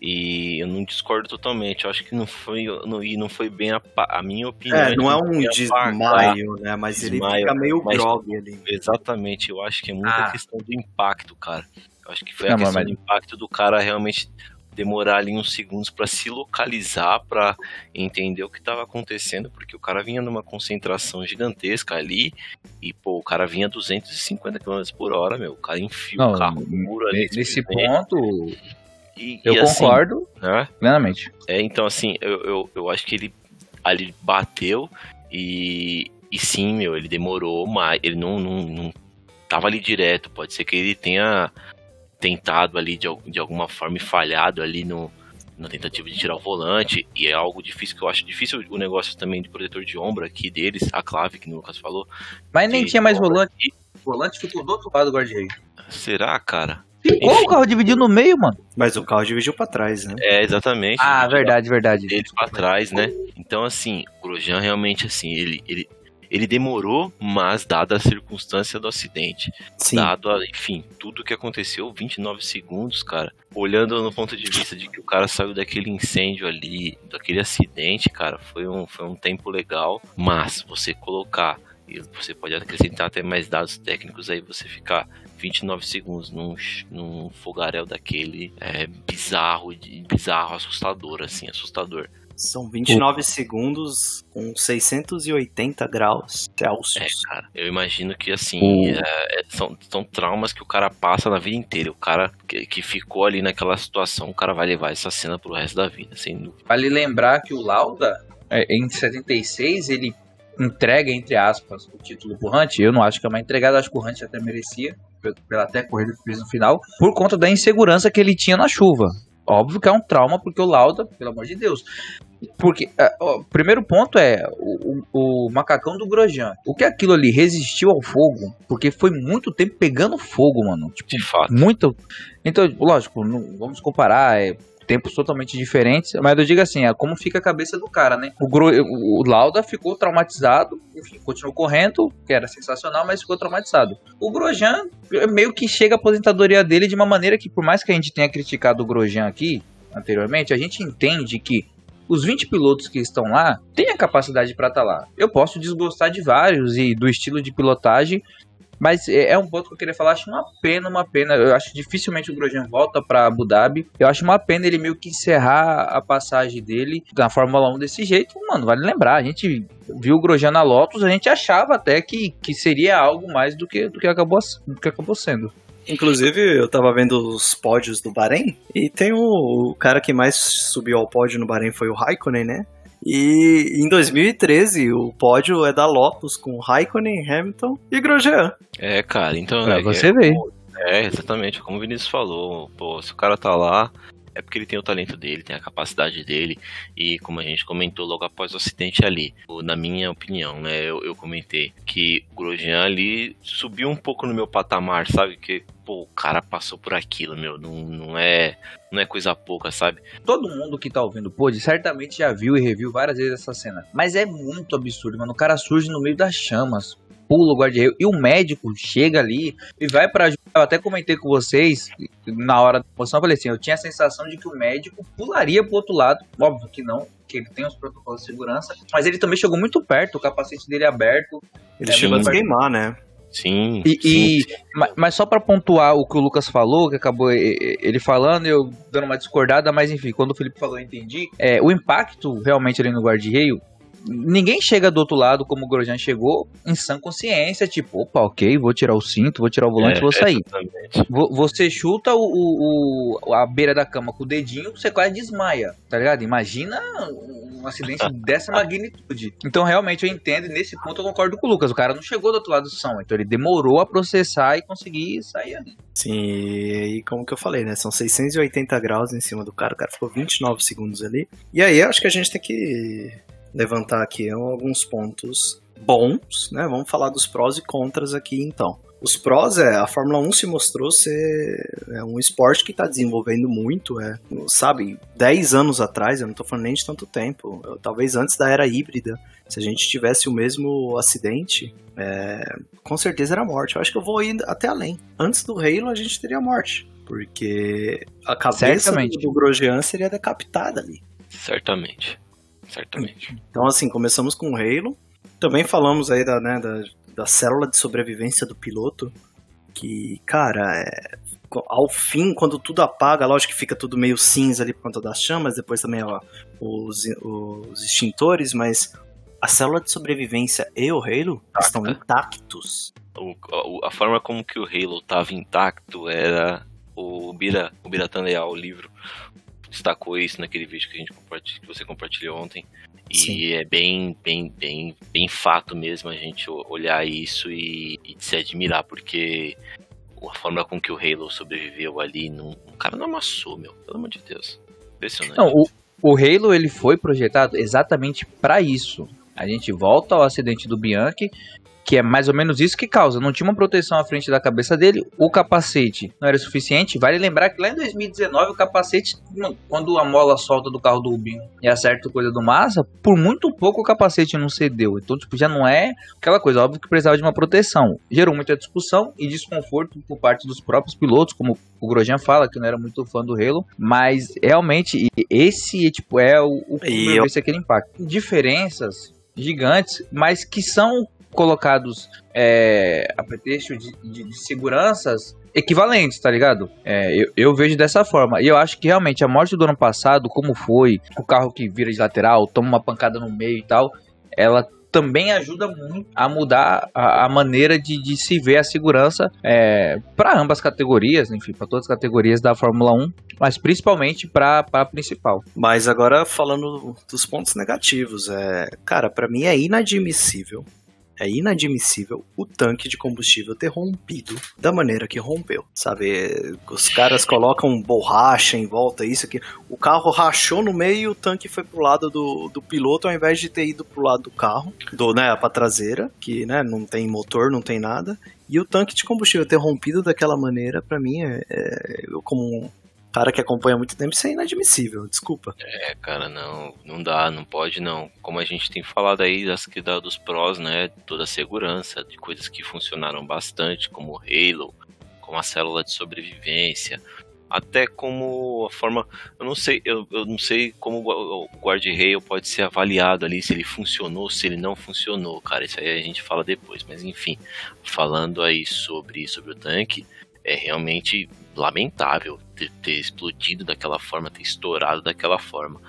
e eu não discordo totalmente. Eu acho que não foi, não, e não foi bem a, a minha opinião. É, não é Ele um desmaio, né? Mas ele Desmaio, fica meio grog ali. Exatamente, eu acho que é muita Ah. questão do impacto, cara. Eu acho que foi Não, a questão mas- do impacto do cara realmente demorar ali uns segundos pra se localizar, pra entender o que tava acontecendo, porque o cara vinha numa concentração gigantesca ali e pô, o cara vinha 250 km por hora, meu, o cara enfia Não, o carro no muro ali. nesse simplesmente, ponto, e, eu e assim, concordo né? plenamente. É, então, assim, eu, eu, eu acho que ele ali bateu e, e sim, meu, ele demorou, mas ele não, não, não tava ali direto. Pode ser que ele tenha tentado ali de, de alguma forma e falhado ali no, na tentativa de tirar o volante. E é algo difícil que eu acho difícil o negócio também de protetor de ombro aqui deles, a clave que o Lucas falou. Mas nem tinha mais volante. aqui. O volante ficou do outro lado do guarda-reio. Será, cara? Ficou, Enfim. o carro dividiu no meio, mano. Mas o carro dividiu pra trás, né? É, exatamente. Ah, Ele verdade, verdade. dele pra trás, né? Então, assim, o Grosjean realmente, assim, ele, ele, ele demorou, mas dada a circunstância do acidente, Sim. dado, a- enfim, tudo que aconteceu, 29 segundos, cara. Olhando no ponto de vista de que o cara saiu daquele incêndio ali, daquele acidente, cara, foi um, foi um tempo legal, mas você colocar, e você pode acrescentar até mais dados técnicos aí, você ficar 29 segundos num, num fogaréu daquele é bizarro, bizarro, assustador, assim, assustador. São 29 segundos com 680 graus É, Celsius. cara, eu imagino que assim, O- é, é, são, são traumas que o cara passa na vida inteira. O cara que, que ficou ali naquela situação, o cara vai levar essa cena pro resto da vida, sem dúvida. Vale lembrar que o Lauda, é, em 76, ele entrega, entre aspas, o título pro Hunt. Eu não acho que é uma entregada, acho que o Hunt até merecia, pe- pela até corrida que fez no final, por conta da insegurança que ele tinha na chuva. Óbvio que é um trauma, porque o Lauda, pelo amor de Deus. Porque, é, o primeiro ponto é o, o- o macacão do Grosjean. O que aquilo ali resistiu ao fogo, porque foi muito tempo pegando fogo, mano. Tipo, De fato. muito. Então, lógico, não vamos comparar, é tempos totalmente diferentes, mas eu digo assim, é como fica a cabeça do cara, né? O, Gro- o Lauda ficou traumatizado, enfim, continuou correndo, que era sensacional, mas ficou traumatizado. O Grosjean meio que chega a aposentadoria dele de uma maneira que, por mais que a gente tenha criticado o Grosjean aqui anteriormente, a gente entende que os 20 pilotos que estão lá têm a capacidade para estar lá. Eu posso desgostar de vários e do estilo de pilotagem, mas é é um ponto que eu queria falar. Acho uma pena, uma pena. Eu acho que dificilmente o Grosjean volta para Abu Dhabi. Eu acho uma pena ele meio que encerrar a passagem dele na Fórmula 1 desse jeito. Mano, vale lembrar, a gente viu o Grosjean na Lotus, a gente achava até que, que seria algo mais do que, do que, acabou, do que acabou sendo. Inclusive, eu tava vendo os pódios do Bahrein e tem o, o cara que mais subiu ao pódio no Bahrein foi o Raikkonen, né? E em 2013 o pódio é da Lotus com Raikkonen, Hamilton e Grosjean. É, cara, então. Pra é, você ver. É, exatamente, como o Vinícius falou, pô, se o cara tá lá, é porque ele tem o talento dele, tem a capacidade dele, e como a gente comentou logo após o acidente ali, na minha opinião, né, eu, eu comentei que o Grosjean ali subiu um pouco no meu patamar, sabe, que, pô, o cara passou por aquilo, meu, não, não é não é coisa pouca, sabe? Todo mundo que tá ouvindo o pod certamente já viu e reviu várias vezes essa cena. Mas é muito absurdo, mano. O cara surge no meio das chamas, pula o guarda e o médico chega ali e vai pra ajudar. Eu até comentei com vocês na hora da emoção, eu falei assim, eu tinha a sensação de que o médico pularia pro outro lado. Óbvio que não, que ele tem os protocolos de segurança, mas ele também chegou muito perto, o capacete dele aberto. Ele É, chegou a queimar, né? Sim, E, sim, e- ma- mas só pra pontuar o que o Lucas falou, que acabou ele falando, eu dando uma discordada, mas enfim, quando o Felipe falou, eu entendi. É, o impacto realmente ali no guarda-reio, ninguém chega do outro lado como o Grosjean chegou, em sã consciência, tipo, opa, ok, vou tirar o cinto, vou tirar o volante, É, vou sair. exatamente. Vo- Você chuta o, o- o- a beira da cama com o dedinho, você quase desmaia, tá ligado? Imagina um acidente dessa magnitude. Então, realmente, eu entendo, e nesse ponto eu concordo com o Lucas. O cara não chegou do outro lado do som, então ele demorou a processar e conseguir sair ali. Sim, e como que eu falei, né? São 680 graus em cima do cara, o cara ficou 29 segundos ali. E aí, eu acho que a gente tem que levantar aqui alguns pontos bons, né? Vamos falar dos prós e contras aqui, então. Os prós é, a Fórmula 1 se mostrou ser é, um esporte que está desenvolvendo muito, é, sabe, 10 anos atrás, eu não estou falando nem de tanto tempo, eu- talvez antes da era híbrida, se a gente tivesse o mesmo acidente, é, com certeza era morte. Eu acho que eu vou ir até além. Antes do Halo, a gente teria morte. Porque a cabeça Certamente. do Grosjean seria decapitada ali. Certamente. Certamente. Então, assim, começamos com o Halo. Também falamos aí da, né, da, da célula de sobrevivência do piloto. Que, cara, é, ao fim, quando tudo apaga, lógico que fica tudo meio cinza ali por conta das chamas, depois também ó, os, os extintores, mas a célula de sobrevivência e o Halo estão intactos. O- o- a forma como que o Halo estava intacto era o Bira, o Leal, o livro, destacou isso naquele vídeo que a gente que você compartilhou ontem. E Sim. é bem, bem, bem, bem fato mesmo a gente olhar isso e, e se admirar, porque a forma com que o Halo sobreviveu ali, não, o cara não amassou, meu, pelo amor de Deus. Impressionante. Não, o, o Halo ele foi projetado exatamente para isso. A gente volta ao acidente do Bianchi. Que é mais ou menos isso que causa. Não tinha uma proteção à frente da cabeça dele, o capacete não era suficiente. Vale lembrar que lá em 2019 o capacete, quando a mola solta do carro do Rubinho e acerta coisa do Massa, por muito pouco o capacete não cedeu. Então, tipo, já não é aquela coisa, óbvio que precisava de uma proteção. Gerou muita discussão e desconforto por parte dos próprios pilotos, como o Grosjean fala que não era muito fã do Halo, mas realmente esse tipo é o, o E eu- esse aquele impacto. Diferenças gigantes, mas que são colocados é, a pretexto de, de- de seguranças equivalentes, tá ligado? É, eu, eu vejo dessa forma. E eu acho que realmente a morte do ano passado, como foi, o carro que vira de lateral, toma uma pancada no meio e tal, ela também ajuda muito a mudar a, a maneira de, de se ver a segurança é, para ambas categorias, enfim, para todas as categorias da Fórmula 1, mas principalmente para a principal. Mas agora falando dos pontos negativos, é, cara, pra mim é inadmissível. É inadmissível o tanque de combustível ter rompido da maneira que rompeu, sabe? Os caras colocam borracha em volta, isso aqui. O carro rachou no meio e o tanque foi pro lado do, do piloto ao invés de ter ido pro lado do carro, do, né, pra traseira, que né, não tem motor, não tem nada. E o tanque de combustível ter rompido daquela maneira, pra mim, é, é- como cara que acompanha muito tempo, isso é inadmissível, desculpa. É, cara, não, não dá, não pode não. Como a gente tem falado aí das que dá dos prós, né? Toda a segurança, de coisas que funcionaram bastante, como o Halo, como a célula de sobrevivência, até como a forma, eu não sei, eu, eu não sei como o o guard-rail pode ser avaliado ali, se ele funcionou, se ele não funcionou, cara, isso aí a gente fala depois, mas enfim, falando aí sobre, sobre o tanque, é realmente lamentável ter, ter explodido daquela forma, ter estourado daquela forma.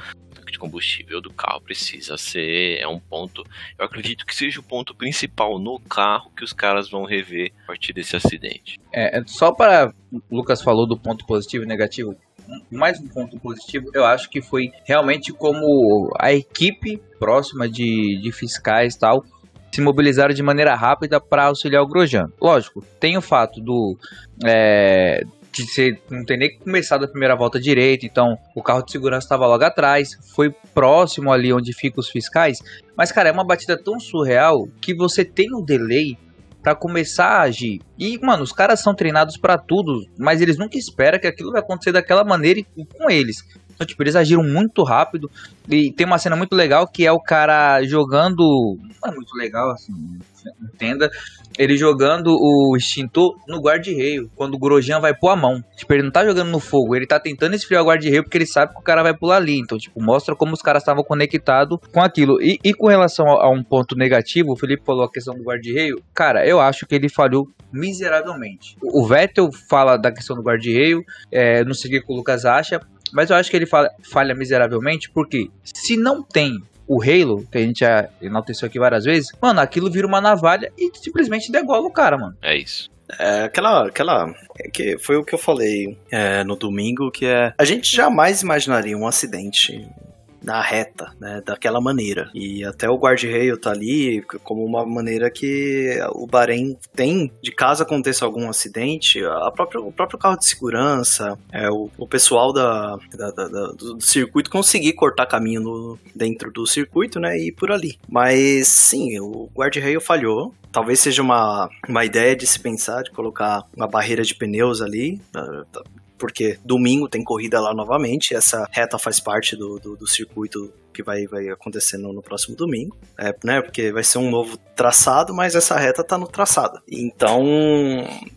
De combustível do carro precisa ser, é um ponto, eu acredito que seja o ponto principal no carro que os caras vão rever a partir desse acidente. É, é só para o Lucas falou do ponto positivo e negativo. Mais um ponto positivo, eu acho que foi realmente como a equipe próxima de, de fiscais tal se mobilizaram de maneira rápida para auxiliar o Grosjean. Lógico, tem o fato do é, de ser, não ter nem começado a primeira volta direito, então o carro de segurança estava logo atrás, foi próximo ali onde ficam os fiscais, mas cara, é uma batida tão surreal que você tem um delay Pra começar a agir. E, mano, os caras são treinados pra tudo, mas eles nunca esperam que aquilo vai acontecer daquela maneira e com eles. Então, tipo, eles agiram muito rápido. E tem uma cena muito legal que é o cara jogando. Não é muito legal, assim, entenda. Ele jogando o extintor no guarda-reio, quando o Grosjean vai pôr a mão. Tipo, ele não tá jogando no fogo, ele tá tentando esfriar o guarda-reio porque ele sabe que o cara vai pular ali. Então, tipo, mostra como os caras estavam conectados com aquilo. E, e com relação a, a um ponto negativo, o Felipe falou a questão do guarda-reio. Cara, eu acho que ele falhou miseravelmente. O o Vettel fala da questão do guarda-reio, é, não sei o que o Lucas acha, mas eu acho que ele falha, falha miseravelmente porque se não tem o Halo, que a gente já enalteceu aqui várias vezes, mano, aquilo vira uma navalha e simplesmente degola o cara, mano. É isso. É aquela. aquela é que foi o que eu falei é, no domingo, que é. A gente jamais imaginaria um acidente na reta, né? Daquela maneira. E até o guarda-reio tá ali como uma maneira que o Bahrein tem, de caso aconteça algum acidente, a própria, o próprio carro de segurança, é, o, o pessoal da, da- da- do, do circuito conseguir cortar caminho no- dentro do circuito, né? E por ali. Mas sim, o guarda-reio falhou. Talvez seja uma, uma ideia de se pensar, de colocar uma barreira de pneus ali, porque domingo tem corrida lá novamente, essa reta faz parte do, do, do circuito que vai, vai acontecer no, no próximo domingo, é, né, porque vai ser um novo traçado, mas essa reta tá no traçado. Então,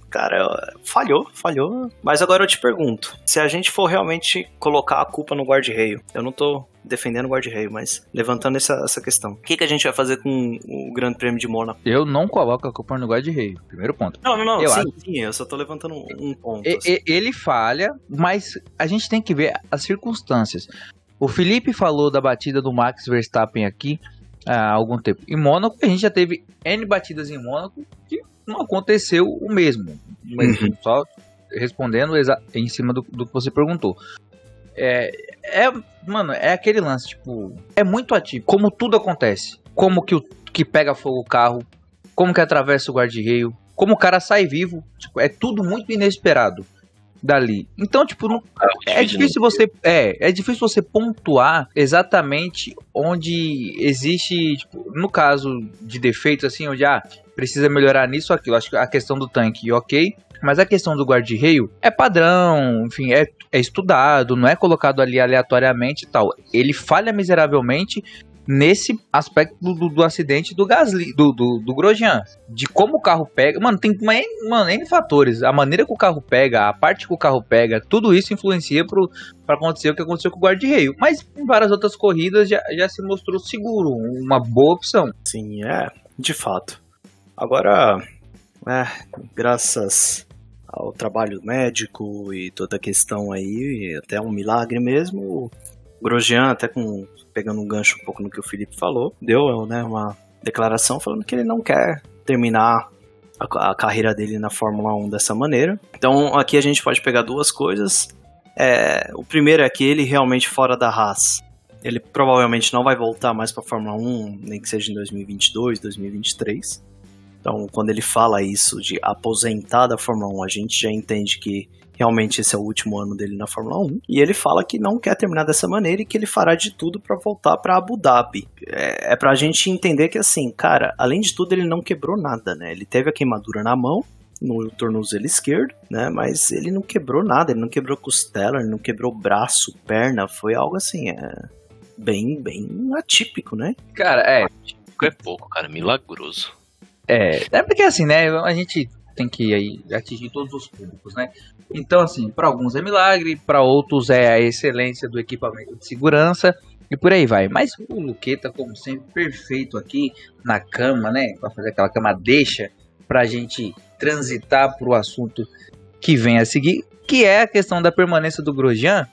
cara, falhou, falhou, mas agora eu te pergunto, se a gente for realmente colocar a culpa no guarda-reio, eu não tô defendendo o guarda-reio, mas levantando essa, essa questão, o que, que a gente vai fazer com o Grande Prêmio de Mônaco? Eu não coloco a culpa no guarda-reio, primeiro ponto. Não, não, não, Eu sim, acho- sim, eu só tô levantando um, ponto. Assim. ele falha, mas a gente tem que ver as circunstâncias. O Felipe falou da batida do Max Verstappen aqui há algum tempo. Em Mônaco, a gente já teve N batidas em Mônaco que não aconteceu o mesmo. Mas Uhum. Só respondendo em cima do, do que você perguntou. É, é, mano, é aquele lance, tipo, é muito ativo. Como tudo acontece. Como que, o, que pega fogo o carro, como que atravessa o guarda-reio, como o cara sai vivo. Tipo, é tudo muito inesperado. Dali. Então, tipo, não, é Divide difícil você é, é difícil você pontuar exatamente onde existe, tipo, no caso de defeitos assim, onde ah, precisa melhorar nisso aquilo. Acho que a questão do tanque, OK, mas a questão do guarda-reio é padrão, enfim, é, é estudado, não é colocado ali aleatoriamente e tal. Ele falha miseravelmente nesse aspecto do, do, acidente do Gasly, do, do, do Grosjean. De como o carro pega. Mano, tem N- mano, N fatores. A maneira que o carro pega, a parte que o carro pega, tudo isso influencia pro, pra acontecer o que aconteceu com o guarda-reio. Mas em várias outras corridas já, já se mostrou seguro, uma boa opção. Sim, é, de fato. Agora, é, graças ao trabalho médico e toda a questão aí, até um milagre mesmo, o Grosjean, até com pegando um gancho um pouco no que o Felipe falou, deu né, uma declaração falando que ele não quer terminar a, a carreira dele na Fórmula 1 dessa maneira. Então aqui a gente pode pegar duas coisas. É, o primeiro é que ele realmente fora da Haas, ele provavelmente não vai voltar mais para a Fórmula 1, nem que seja em 2022, 2023. Então, quando ele fala isso de aposentar da Fórmula 1, a gente já entende que realmente esse é o último ano dele na Fórmula 1. E ele fala que não quer terminar dessa maneira e que ele fará de tudo para voltar para Abu Dhabi. É, é pra gente entender que, assim, cara, além de tudo, ele não quebrou nada, né? Ele teve a queimadura na mão, no tornozelo esquerdo, né? Mas ele não quebrou nada, ele não quebrou costela, ele não quebrou braço, perna, foi algo assim, é bem, bem atípico, né? Cara, é, É pouco, cara, milagroso. É, é porque assim, né? A gente tem que aí atingir todos os públicos, né? Então, assim, para alguns é milagre, para outros é a excelência do equipamento de segurança e por aí vai. Mas o Luqueta, como sempre, perfeito aqui na cama, né? Para fazer aquela cama deixa pra gente transitar pro assunto que vem a seguir, que é a questão da permanência do Grosjean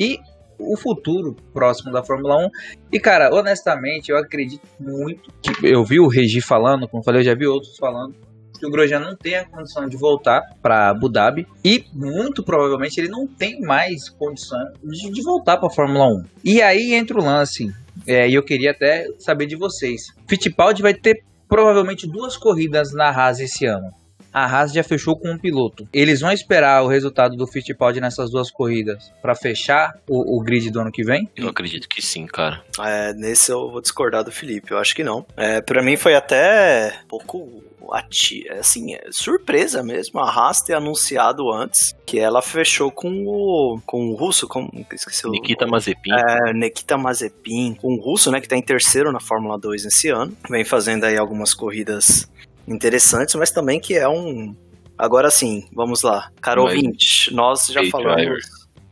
e o futuro próximo da Fórmula 1. E, cara, honestamente, eu acredito muito que eu vi o Regi falando, como falei, eu já vi outros falando, que o Grosjean não tem a condição de voltar para Abu Dhabi e muito provavelmente ele não tem mais condição de, de voltar para a Fórmula 1. E aí entra o lance, é, e eu queria até saber de vocês. Fittipaldi vai ter provavelmente duas corridas na Haas esse ano. A Haas já fechou com um piloto. Eles vão esperar o resultado do Fittipaldi nessas duas corridas para fechar o, o grid do ano que vem? Eu acredito que sim, cara. É, nesse eu vou discordar do Felipe, eu acho que não. É, para mim foi até um pouco ati- assim, é, surpresa mesmo a Haas ter anunciado antes que ela fechou com o com o russo, com esqueci o Nikita Mazepin. é, Nikita Mazepin, um russo, né, que tá em terceiro na Fórmula 2 esse ano. Vem fazendo aí algumas corridas interessantes, mas também que é um Agora sim, vamos lá. Caro Mas- ouvinte, nós já falamos driver.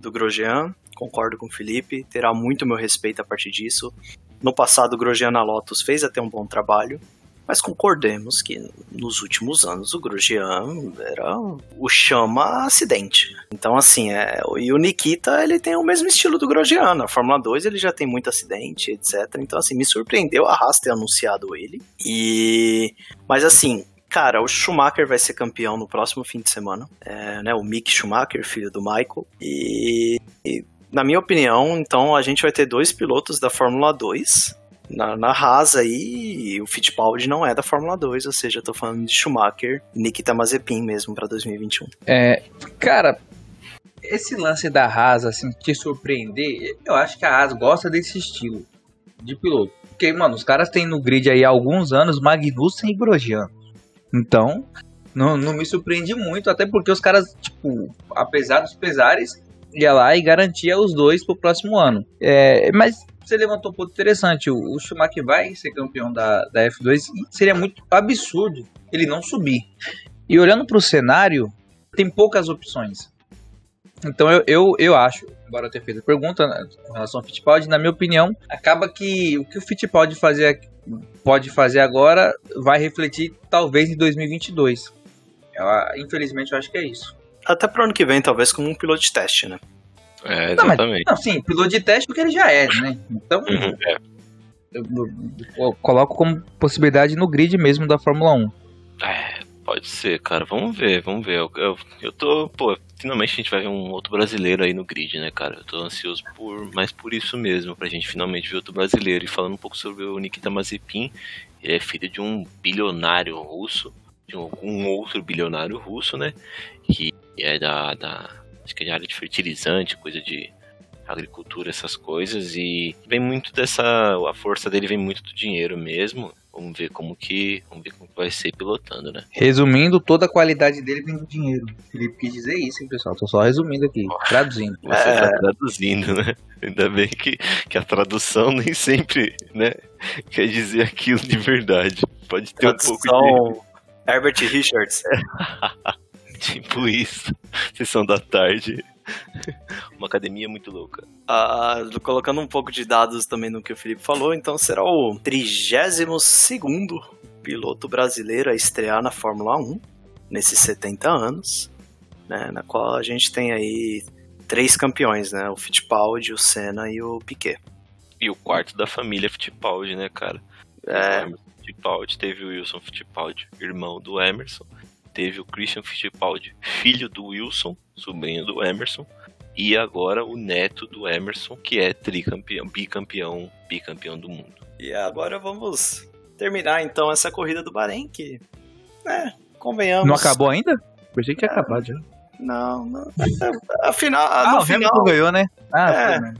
do Grosjean, concordo com o Felipe, terá muito meu respeito a partir disso. No passado, o Grosjean na Lotus fez até um bom trabalho, mas concordemos que nos últimos anos o Grosjean era o chama acidente. Então, assim, é, e o Nikita, ele tem o mesmo estilo do Grosjean. Na Fórmula 2 ele já tem muito acidente, etc. Então, assim, me surpreendeu a Haas ter anunciado ele. E... Mas, assim, Cara, o Schumacher vai ser campeão no próximo fim de semana. É, né, o Mick Schumacher, filho do Michael. E, e, na minha opinião, então, a gente vai ter dois pilotos da Fórmula 2 na, na Haas aí. O Fittipaldi não é da Fórmula 2, ou seja, eu tô falando de Schumacher, Nikita Mazepin mesmo pra 2021. É, cara, esse lance da Haas, assim, te surpreender, eu acho que a Haas gosta desse estilo de piloto. Porque, mano, os caras têm no grid aí há alguns anos Magnussen e Grosjean. Então, não, não me surpreende muito, até porque os caras, tipo, apesar dos pesares, ia lá e garantia os dois pro próximo ano. É, mas você levantou um ponto interessante, o, o Schumacher vai ser campeão da, da F2 e seria muito absurdo ele não subir. E olhando pro cenário, tem poucas opções. Então eu, eu, eu acho, embora eu tenha feito a pergunta né, com relação ao Fittipaldi, na minha opinião, acaba que o que o Fittipaldi fazer, pode fazer agora vai refletir talvez em 2022. Eu, infelizmente eu acho que é isso. Até pro ano que vem, talvez, como um piloto de teste, né? É, Não, mas- exatamente. Não, sim, piloto de teste porque ele já é, né? Então Uhum, é. eu, eu- eu coloco como possibilidade no grid mesmo da Fórmula 1. É, pode ser, cara. Vamos ver, vamos ver. Eu, eu, eu tô, pô, finalmente a gente vai ver um outro brasileiro aí no grid, né, cara? Eu tô ansioso por, mais por isso mesmo, pra gente finalmente ver outro brasileiro. E falando um pouco sobre o Nikita Mazepin, ele é filho de um bilionário russo, um, um outro bilionário russo, né? Que é da, da acho que é área de fertilizante, coisa de agricultura, essas coisas, e vem muito dessa, a força dele vem muito do dinheiro mesmo. Vamos ver como que, vamos ver como que vai ser pilotando, né? Resumindo, toda a qualidade dele vem do dinheiro. Felipe quis dizer isso, hein, pessoal? Tô só resumindo aqui, traduzindo. Você tá traduzindo, né? Ainda bem que, que a tradução nem sempre, né, quer dizer aquilo de verdade. Pode ter um pouco Tradução Herbert Richards. tipo isso. Sessão da tarde. Uma academia muito louca. Ah, colocando um pouco de dados também no que o Felipe falou, então será o 32 piloto brasileiro a estrear na Fórmula 1 nesses 70 anos, né, na qual a gente tem aí três campeões, né, o Fittipaldi, o Senna e o Piquet. E o quarto da família Fittipaldi, né, cara? É, Fittipaldi, teve o Wilson Fittipaldi, irmão do Emerson. Teve o Christian Fittipaldi, filho do Wilson, sobrinho do Emerson. E agora o neto do Emerson, que é tricampeão, bicampeão, bicampeão do mundo. E agora vamos terminar então essa corrida do Bahrein, que, né, convenhamos. Não acabou ainda? Pensei que tinha acabado já. Não, não. Afinal, Ah, no o final, ganhou, né? Ah, É. foi, né?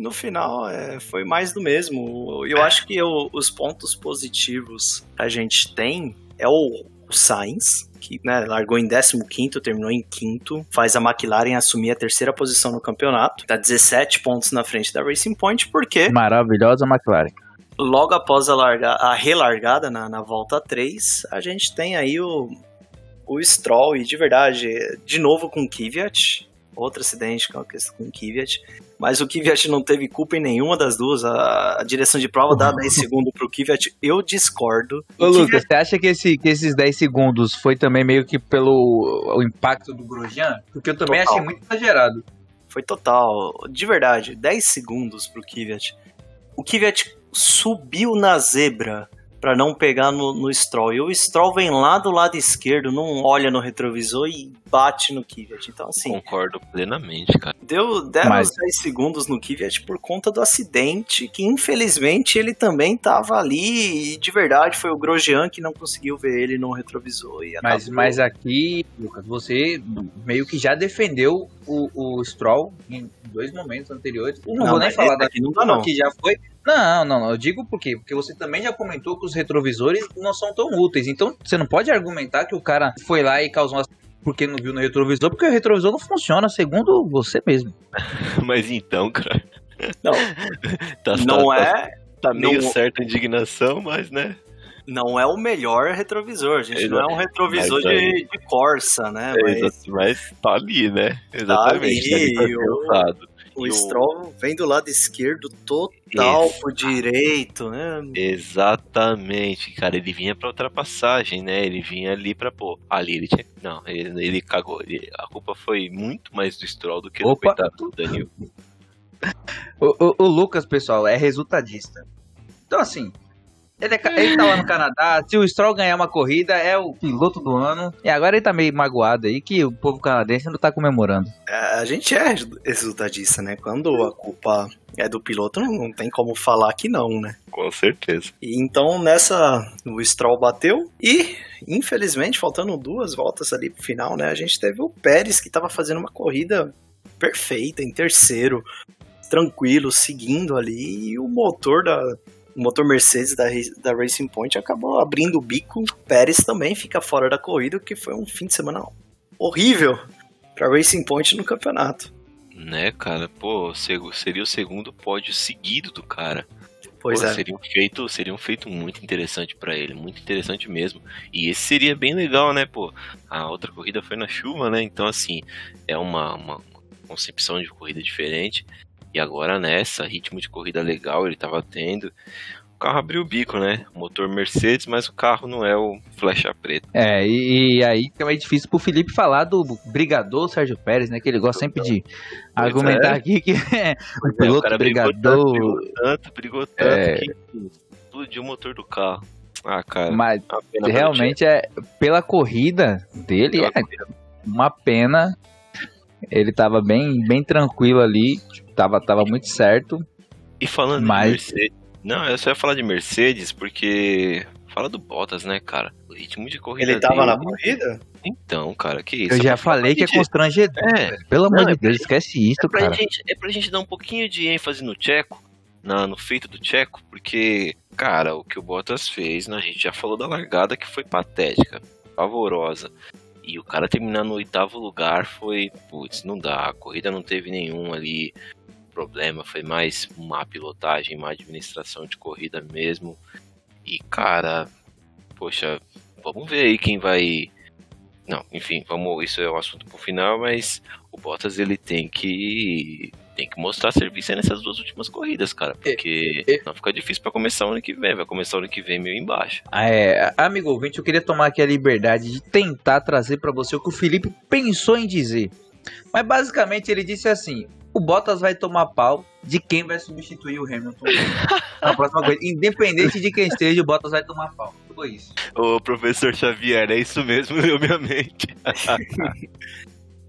No final é, foi mais do mesmo. Eu acho que o- os pontos positivos que a gente tem é o, o Sainz, que né, largou em 15º, terminou em quinto, faz a McLaren assumir a terceira posição no campeonato, tá 17 pontos na frente da Racing Point, porque Maravilhosa McLaren. logo após a, larga, a relargada na, na volta 3, a gente tem aí o, o Stroll, e de verdade, de novo com o Kvyat, outro acidente com o Kvyat, mas o Kvyat não teve culpa em nenhuma das duas, a, a direção de prova dá 10 segundos pro Kvyat, eu discordo. Ô, O Kvyat- Lucas, você acha que, esse, que esses 10 segundos foi também meio que pelo o impacto do Grosjean? Porque eu também Total. achei muito exagerado. Foi total, de verdade, 10 segundos pro Kvyat. O Kvyat subiu na zebra pra não pegar no, no Stroll. E o Stroll vem lá do lado esquerdo, não olha no retrovisor e bate no Kvyat. Então, assim, Concordo plenamente, cara. deu, deram Mas- os 10 segundos no Kvyat por conta do acidente, que infelizmente ele também tava ali. E de verdade foi o Grosjean que não conseguiu ver ele no retrovisor. E Mas, acabou. mas aqui, Lucas, você meio que já defendeu o, o Stroll em dois momentos anteriores. Eu não, Não, vou nem falar esse da aqui não não. que já foi. Não, não, não. Eu digo por quê? Porque você também já comentou que os retrovisores não são tão úteis. Então, você não pode argumentar que o cara foi lá e causou uma porque não viu no retrovisor, porque o retrovisor não funciona, segundo você mesmo. Mas então, cara. Não. Tá, não tá, é. Tá meio não- certa a indignação, mas né. não é o melhor retrovisor, gente. Não é um retrovisor de, de Corsa, né? É, Mas mas tá ali, né? Exatamente. tá ali, ser o- usado. O E o- Stroll vem do lado esquerdo total Isso. pro direito, né? Exatamente, cara, ele vinha pra ultrapassagem, né? Ele vinha ali pra, pô, ali ele tinha. Não, ele, ele cagou. Ele- a culpa foi muito mais do Stroll do que do coitado do Daniel. O, o- o Lucas, pessoal, é resultadista. Então, assim, ele, é ele tá lá no Canadá. Se o Stroll ganhar uma corrida, é o piloto do ano. E agora ele tá meio magoado aí que o povo canadense não tá comemorando. É, A gente é resultadista, né? Quando a culpa é do piloto, não, não tem como falar que não, né? Com certeza. E então nessa o Stroll bateu e infelizmente faltando duas voltas ali pro final, né? A gente teve o Pérez que tava fazendo uma corrida perfeita em terceiro, tranquilo, seguindo ali e o motor da o motor Mercedes da, da Racing Point acabou abrindo o bico. O Pérez também fica fora da corrida, que foi um fim de semana horrível para Racing Point no campeonato. Né, cara? Pô, seria o segundo pódio seguido do cara. Pois Pô, é. Seria um feito, seria um feito muito interessante pra ele, muito interessante mesmo. E esse seria bem legal, né, pô? A outra corrida foi na chuva, né? Então, assim, é uma, uma concepção de corrida diferente. E agora nessa, ritmo de corrida legal ele tava tendo. O carro abriu o bico, né? O motor Mercedes, mas o carro não é o flecha preta. É, e, e aí fica meio difícil pro Felipe falar do brigador Sérgio Pérez, né? Que ele gosta sempre de argumentar aqui que é o o piloto cara brigou tanto, brigador. brigou tanto, brigou tanto É. que explodiu o motor do carro. Ah, cara. Mas pelo realmente é pela corrida dele, time. é uma pena. Ele tava bem, bem tranquilo ali, tava, tava muito certo. E falando Mas- de Mercedes. Não, eu só ia falar de Mercedes porque fala do Bottas, né, cara? O ritmo de corrida Ele tava dele- na corrida? Então, cara, que isso? Eu já falar falei que é constrangedor. É. Pelo amor é de Deus, pra- esquece isso, É pra, cara. gente, é pra gente dar um pouquinho de ênfase no Tcheco, na, no feito do Tcheco, porque, cara, o que o Bottas fez, né, a gente já falou da largada que foi patética, pavorosa. E o cara terminar no oitavo lugar foi, putz, não dá. A corrida não teve nenhum ali problema, foi mais uma pilotagem, uma administração de corrida mesmo. E, cara, poxa, vamos ver aí quem vai. Não, enfim, vamos, isso é um assunto pro final, mas o Bottas ele tem que tem que mostrar serviço nessas duas últimas corridas, cara, porque é- não fica difícil pra começar o ano que vem, vai começar o ano que vem meio embaixo. Ah, É, amigo ouvinte, eu queria tomar aqui a liberdade de tentar trazer pra você o que o Felipe pensou em dizer. Mas basicamente ele disse assim: o Bottas vai tomar pau de quem vai substituir o Hamilton na próxima coisa. Independente de quem esteja, o Bottas vai tomar pau. Foi isso. Ô, professor Xavier, é isso mesmo, deu minha mente.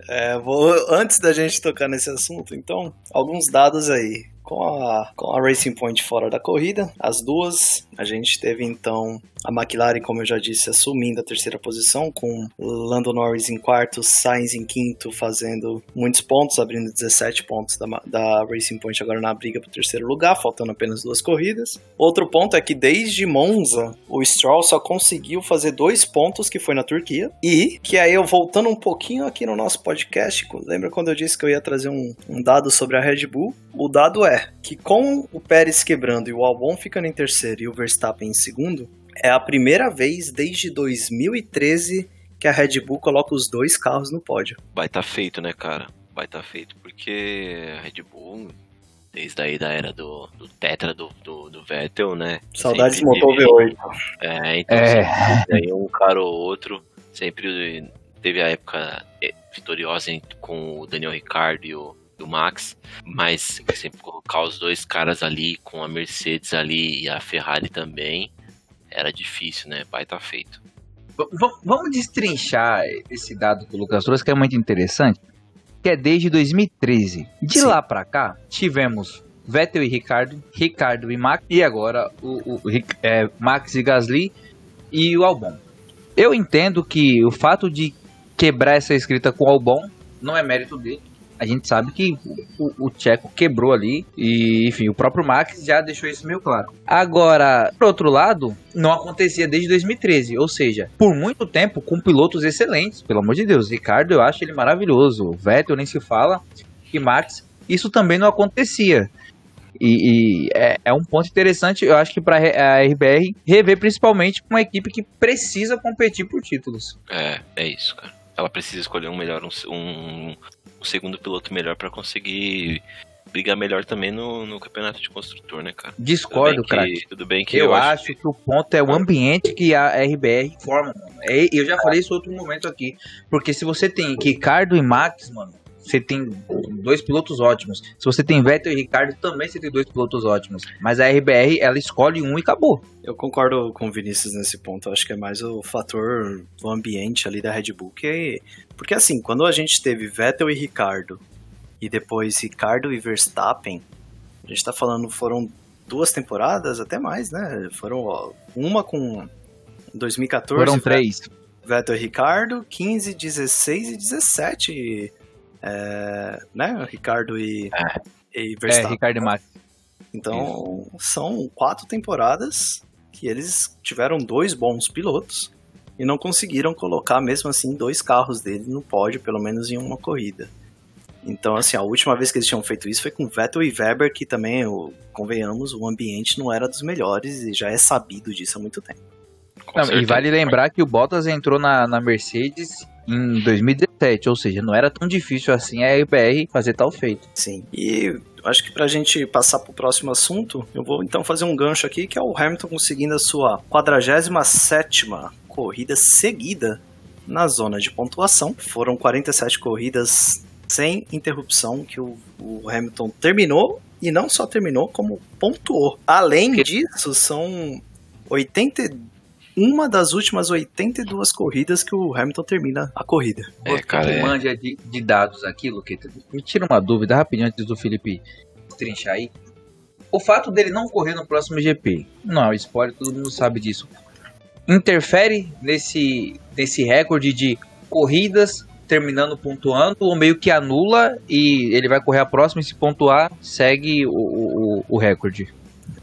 É, vou, antes da gente tocar nesse assunto, então, alguns dados aí. Com a, com a Racing Point fora da corrida, as duas, a gente teve então a McLaren, como eu já disse, assumindo a terceira posição, com Lando Norris em quarto, Sainz em quinto, fazendo muitos pontos, abrindo 17 pontos da, da Racing Point agora na briga para o terceiro lugar, faltando apenas duas corridas. Outro ponto é que desde Monza, o Stroll só conseguiu fazer dois pontos, que foi na Turquia, e que aí eu voltando um pouquinho aqui no nosso podcast, lembra quando eu disse que eu ia trazer um, um dado sobre a Red Bull? O dado é que com o Pérez quebrando e o Albon ficando em terceiro e o Verstappen em segundo, é a primeira vez desde 2013 que a Red Bull coloca os dois carros no pódio. Vai tá feito, né, cara? Vai tá feito, porque a Red Bull, desde aí da era do, do Tetra do, do, do Vettel, né? Saudades do sempre motor teve- V8. É, então É. sempre um cara ou outro. Sempre teve a época vitoriosa com o Daniel Ricciardo e o, e o Max, mas sempre colocar os dois caras ali, com a Mercedes ali e a Ferrari também, era difícil, né? Vai tá feito. V- vamos destrinchar esse dado que o Lucas trouxe, que é muito interessante, que é desde 2013. De Sim. lá pra cá, tivemos Vettel e Ricardo, Ricardo e Max, e agora o, o é, Max e Gasly e o Albon. Eu entendo que o fato de quebrar essa escrita com o Albon não é mérito dele. A gente sabe que o, o Tcheco quebrou ali e, enfim, o próprio Max já deixou isso meio claro. Agora, por outro lado, não acontecia desde 2013, ou seja, por muito tempo com pilotos excelentes, pelo amor de Deus. Ricardo, eu acho ele maravilhoso. Vettel nem se fala. E Max, isso também não acontecia. E, e é, é um ponto interessante, eu acho que para a RBR rever principalmente com uma equipe que precisa competir por títulos. É, é isso, cara. Ela precisa escolher um melhor, um, um, um segundo piloto melhor pra conseguir brigar melhor também no, no campeonato de construtor, né, cara? Discordo, que- craque. Tudo bem que Eu, acho que o ponto é o ambiente que a RBR forma. mano. É, eu já falei isso outro momento aqui. Porque se você tem Ricardo e Max, mano, você tem dois pilotos ótimos. Se você tem Vettel e Ricardo, também você tem dois pilotos ótimos. Mas a RBR, ela escolhe um e acabou. Eu concordo com o Vinícius nesse ponto. Eu acho que é mais o fator do ambiente ali da Red Bull. Que, porque assim, quando a gente teve Vettel e Ricardo, e depois Ricardo e Verstappen, a gente tá falando, foram duas temporadas, até mais, né? Foram ó, uma com 2014. Foram três. Vettel e Ricardo, 15, 16 e 17. É, né? Ricardo e, e É, Verstappen. Ricardo e Max. Então, são quatro temporadas que eles tiveram dois bons pilotos e não conseguiram colocar, mesmo assim, dois carros dele no pódio, pelo menos em uma corrida. Então, assim, a última vez que eles tinham feito isso foi com Vettel e Weber, que também, o- convenhamos, o ambiente não era dos melhores e já é sabido disso há muito tempo. Não, e vale lembrar que o Bottas entrou na, na Mercedes em 2017, ou seja, não era tão difícil assim a RBR fazer tal feito. Sim. E acho que pra gente passar pro próximo assunto, eu vou então fazer um gancho aqui, que é o Hamilton conseguindo a sua 47ª corrida seguida na zona de pontuação. Foram 47 corridas sem interrupção que o, o Hamilton terminou e não só terminou, como pontuou. Além disso, são 81 das últimas 82 corridas que o Hamilton termina a corrida. É, Você cara, que é. manja de, de dados aqui, Luqueta, me tira uma dúvida rapidinho antes do Felipe trinchar aí. O fato dele não correr no próximo GP, não é um spoiler, todo mundo sabe disso. interfere nesse, nesse recorde de corridas terminando pontuando ou meio que anula e ele vai correr a próxima e se pontuar segue o, o, o recorde?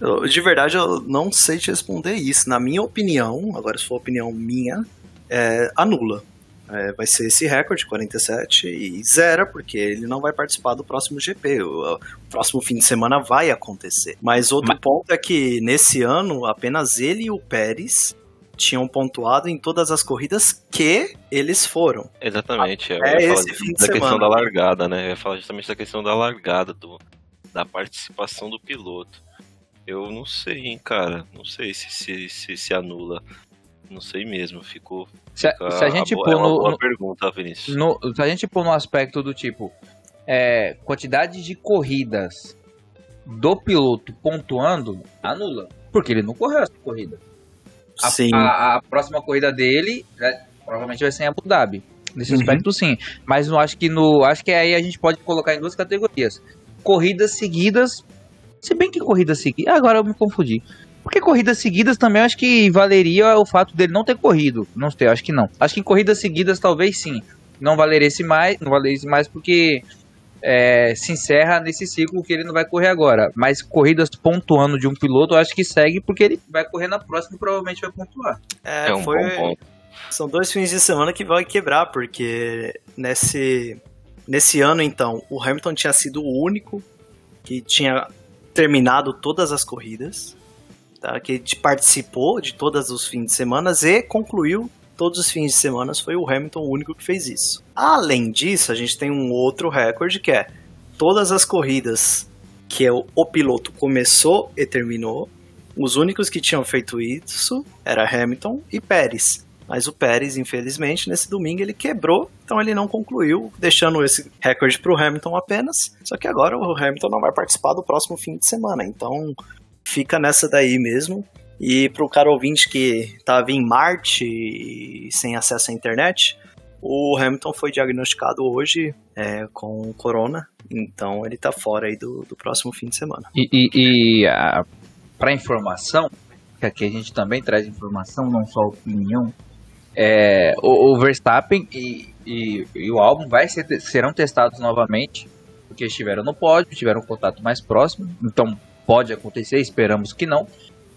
Eu, de verdade, eu não sei te responder isso. Na minha opinião, agora se for opinião minha, é, anula. É, vai ser esse recorde, 47, e zera, porque ele não vai participar do próximo GP. O, o próximo fim de semana vai acontecer. Mas outro Mas- ponto é que nesse ano, apenas ele e o Pérez tinham pontuado em todas as corridas que eles foram. Exatamente. Eu É ia falar da questão semana. da largada, né? Eu ia falar justamente da questão da largada, do, da participação do piloto. Eu não sei, hein, cara. Não sei se se, se, se anula. Não sei mesmo. Ficou. Se, se a gente pôr é uma no, boa no- pergunta, Vinícius. no- se a gente pôr no aspecto do tipo é, quantidade de corridas do piloto pontuando, anula. Porque ele não correu essa corrida. A, Sim. a- a próxima corrida dele né, provavelmente vai ser em Abu Dhabi. Nesse Uhum. aspecto, sim. Mas não acho que no. Acho que aí a gente pode colocar em duas categorias. Corridas seguidas. Se bem que corridas seguidas. Agora eu me confundi. Porque corridas seguidas também eu acho que valeria o fato dele não ter corrido. Não sei, acho que não. Acho que em corridas seguidas talvez sim. Não valeria mais, não valeria mais porque é, se encerra nesse ciclo que ele não vai correr agora. Mas corridas pontuando de um piloto, eu acho que segue porque ele vai correr na próxima e provavelmente vai pontuar. É, É um foi, bom ponto. São dois fins de semana que vai quebrar, porque nesse, nesse ano, então, o Hamilton tinha sido o único que tinha terminado todas as corridas, tá? que participou de todos os fins de semana e concluiu todos os fins de semana. Foi o Hamilton o único que fez isso. Além disso, a gente tem um outro recorde que é todas as corridas que é o, o piloto começou e terminou. Os únicos que tinham feito isso era Hamilton e Pérez. Mas o Pérez, infelizmente, nesse domingo ele quebrou, então ele não concluiu, deixando esse recorde para o Hamilton apenas. Só que agora o Hamilton não vai participar do próximo fim de semana, então fica nessa daí mesmo. E para o cara ouvinte que estava em Marte e sem acesso à internet, o Hamilton foi diagnosticado hoje é, com corona, então ele tá fora aí do, do próximo fim de semana. E, e, e para informação, que aqui a gente também traz informação, não só opinião, é, o, o Verstappen e, e, e o álbum vai ser, serão testados novamente, porque estiveram no pódio, tiveram um contato mais próximo, então pode acontecer, esperamos que não.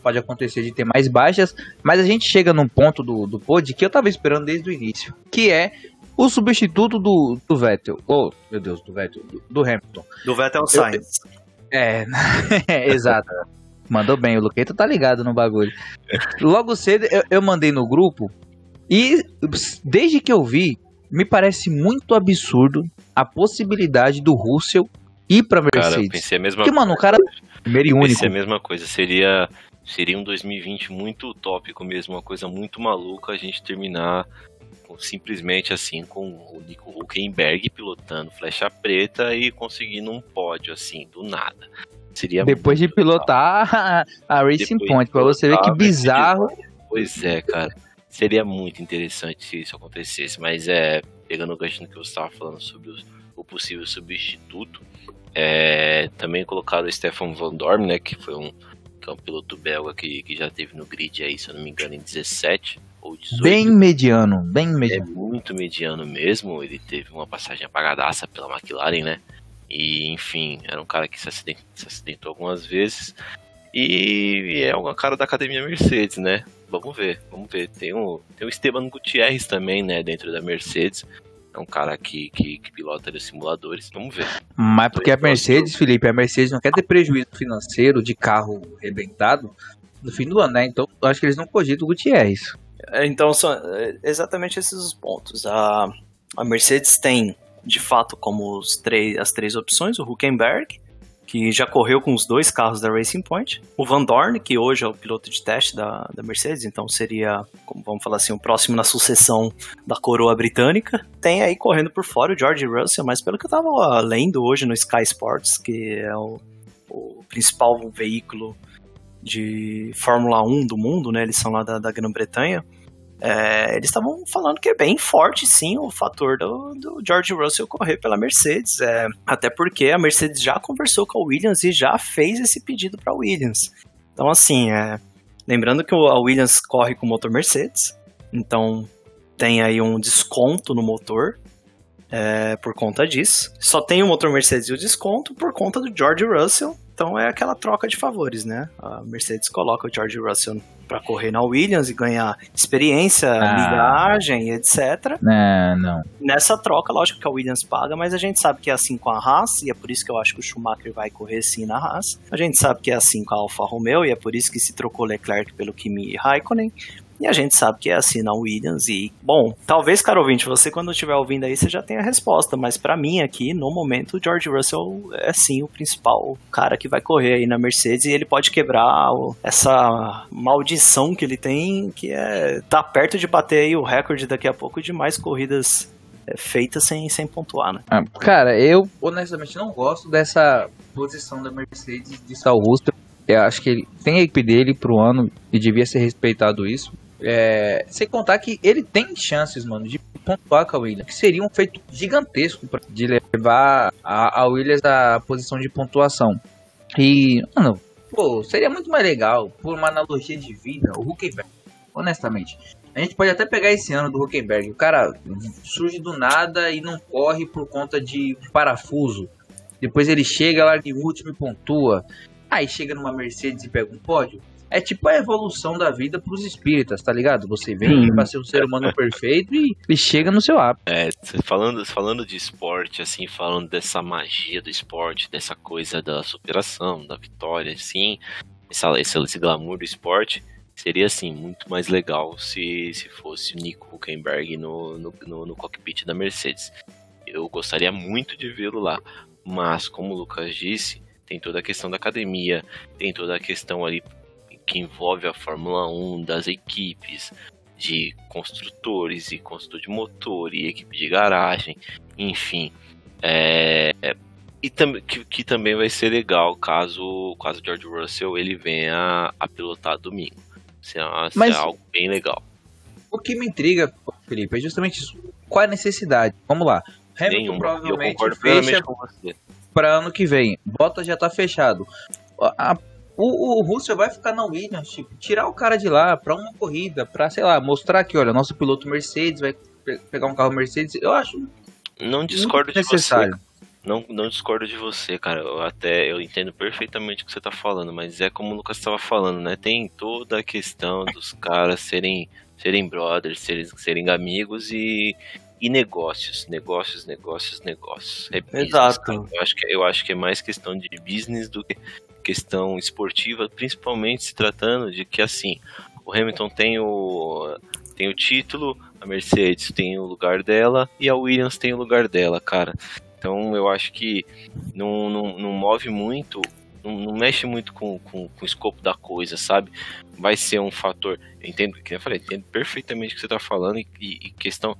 Pode acontecer de ter mais baixas, mas a gente chega num ponto do, do pod que eu tava esperando desde o início, que é o substituto do, do Vettel, oh, meu Deus, do Vettel, do, do Hamilton. Do Vettel Sainz. É, exato. Mandou bem, o Luqueta tá ligado no bagulho. Logo cedo eu, eu mandei no grupo e desde que eu vi, me parece muito absurdo a possibilidade do Russell ir pra Cara, eu Mercedes. pensei a mesma Porque, mano, o cara primeiro e único. Pensei a mesma coisa. Seria, seria um 2020 muito utópico mesmo, uma coisa muito maluca a gente terminar simplesmente assim com o Nico Huckenberg pilotando flecha preta e conseguindo um pódio assim, do nada. Seria Depois de pilotar a, a Racing Depois Point, pra você ver que bizarro. Pois é, cara. Seria muito interessante se isso acontecesse, mas é, pegando o gancho que você estava falando sobre os- o possível substituto, é, também colocaram o Stefan Van Dorn, né, que foi um, que é um piloto belga que, que já teve no grid aí, se eu não me engano, em 17 ou 18. Bem mediano, bem É mediano. muito mediano mesmo, ele teve uma passagem apagadaça pela McLaren, né? E, enfim, era um cara que se acidentou, se acidentou algumas vezes. E é um cara da academia Mercedes, né? Vamos ver, vamos ver. Tem o, tem o Esteban Gutierrez também, né? Dentro da Mercedes. É um cara que, que, que pilota os simuladores. Vamos ver. Mas porque a Mercedes, Felipe, a Mercedes não quer ter prejuízo financeiro de carro arrebentado no fim do ano, né? Então eu acho que eles não cogitam o Gutierrez. É, Então, são é, exatamente esses os pontos. A, a Mercedes tem, de fato, como os três, as três opções, o Huckenberg, que já correu com os dois carros da Racing Point, o Van Dorn, que hoje é o piloto de teste da, da Mercedes, então seria, como vamos falar assim, o próximo na sucessão da coroa britânica. Tem aí correndo por fora o George Russell, mas pelo que eu tava lendo hoje no Sky Sports, que é o, o principal veículo de Fórmula 1 do mundo, né? Eles são lá da, da Grã-Bretanha. É, eles estavam falando que é bem forte, sim, o fator do, do George Russell correr pela Mercedes. É, até porque a Mercedes já conversou com a Williams e já fez esse pedido para a Williams. Então, assim, é, Lembrando que o- a Williams corre com motor Mercedes, então tem aí um desconto no motor é, por conta disso. Só tem o motor Mercedes e o desconto por conta do George Russell, então é aquela troca de favores, né? A Mercedes coloca o George Russell para correr na Williams e ganhar experiência, Ah. milhagem, etc. Não, não. Nessa troca, lógico que a Williams paga, mas a gente sabe que é assim com a Haas, e é por isso que eu acho que o Schumacher vai correr sim na Haas. A gente sabe que é assim com a Alfa Romeo, e é por isso que se trocou Leclerc pelo Kimi Raikkonen. E a gente sabe que é assim na Williams. E, bom, talvez, caro ouvinte, você quando estiver ouvindo aí, você já tenha a resposta. Mas pra mim aqui, no momento, o George Russell é sim o principal cara que vai correr aí na Mercedes. E ele pode quebrar essa maldição que ele tem, que é tá perto de bater aí o recorde daqui a pouco de mais corridas é, feitas sem, sem pontuar, né? Ah, Cara, eu honestamente não gosto dessa posição da Mercedes de estar o Russell. Eu acho que ele tem a equipe dele pro ano e devia ser respeitado isso. É, sem contar que ele tem chances, mano, de pontuar com a Williams, que seria um feito gigantesco pra, de levar a, a Williams à posição de pontuação. E, mano, pô, seria muito mais legal, por uma analogia de vida, o Huckenberg, honestamente. A gente pode até pegar esse ano do Huckenberg. O cara surge do nada e não corre por conta de um parafuso. Depois ele chega lá de último e pontua. Aí chega numa Mercedes e pega um pódio. É tipo a evolução da vida pros espíritas, tá ligado? Você vem Hum. pra ser um ser humano perfeito e, e chega no seu ápice. É, falando, falando de esporte, assim, falando dessa magia do esporte, dessa coisa da superação, da vitória, assim, essa, esse, esse glamour do esporte, seria, assim, muito mais legal se, se fosse o Nico Huckenberg no, no, no, no cockpit da Mercedes. Eu gostaria muito de vê-lo lá, mas, como o Lucas disse, tem toda a questão da academia, tem toda a questão ali que envolve a Fórmula 1, das equipes, de construtores e construtor de motor e equipe de garagem, enfim. É, é, e tam, que, que também vai ser legal caso caso o George Russell ele venha a pilotar domingo. Isso é, Mas- é algo bem legal. O que me intriga, Felipe, é justamente isso. Qual é a necessidade? Vamos lá. Hamilton Nenhuma. Eu provavelmente concordo fecha plenamente com você. para ano que vem. Bottas já tá fechado. A- o, o Russell vai ficar na Williams, tipo, tirar o cara de lá pra uma corrida, pra, sei lá, mostrar que, olha, nosso piloto Mercedes vai pe- pegar um carro Mercedes. Eu acho Não discordo muito de você. Não, não discordo de você, cara. Eu até eu entendo perfeitamente o que você tá falando, mas é como o Lucas estava falando, né? Tem toda a questão dos caras serem serem brothers, serem, serem amigos e e negócios, negócios, negócios, negócios. É business, Exato. cara. Eu acho que eu acho que é mais questão de business do que questão esportiva, principalmente se tratando de que assim, o Hamilton tem o tem o título, a Mercedes tem o lugar dela e a Williams tem o lugar dela, cara. Então eu acho que não, não, não move muito, não, não mexe muito com, com, com o escopo da coisa, sabe? Vai ser um fator. Eu entendo, que eu falei, entendo perfeitamente o que você tá falando e, e- questão.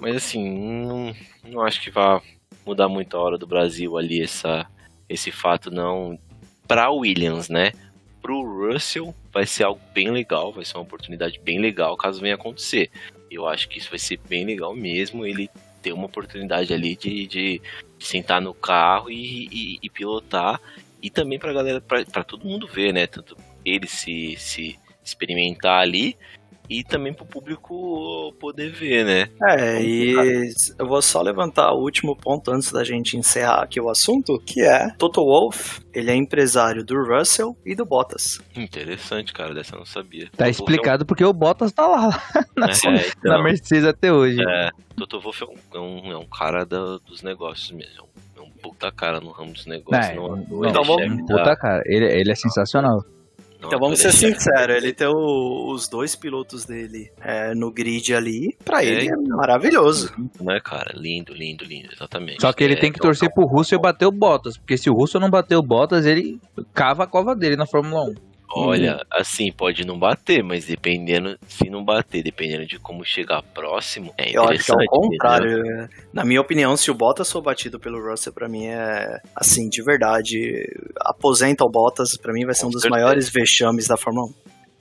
Mas assim, não, não acho que vá mudar muito a hora do Brasil ali essa, esse fato, não. Pra Williams, né? Pro Russell vai ser algo bem legal, vai ser uma oportunidade bem legal caso venha acontecer. Eu acho que isso vai ser bem legal mesmo. Ele ter uma oportunidade ali de, de, sentar no carro e, e- e pilotar. E também pra galera, pra todo mundo ver, né? Tanto ele se, se experimentar ali e também pro público poder ver, né? É, e eu vou só levantar o último ponto antes da gente encerrar aqui o assunto, que é Toto Wolff, ele é empresário do Russell e do Bottas. Interessante, cara, dessa eu não sabia. Tá explicado porque o Bottas tá lá na, É, então, na Mercedes até hoje. É, Toto Wolff é um, é um, é um cara da- dos negócios mesmo. É um, é um puta cara no ramo dos negócios. É, não, não, não então é vamos- chefe Puta cara, ele, ele é sensacional. Então é vamos ser sinceros, ele ter o- os dois pilotos dele é, no grid ali, pra É, ele é maravilhoso. né, cara? Lindo, lindo, lindo, exatamente. Só que ele É, tem que então, torcer pro Russell bater o Bottas, porque se o Russell não bater o Bottas, ele cava a cova dele na Fórmula 1. Olha, assim, pode não bater, mas dependendo, se não bater, dependendo de como chegar próximo, é Eu acho que é o contrário. é. Na minha opinião, se o Bottas for batido pelo Russell, pra mim é assim, de verdade. Aposenta o Bottas, pra mim vai ser Com um dos certeza. maiores vexames da Fórmula 1.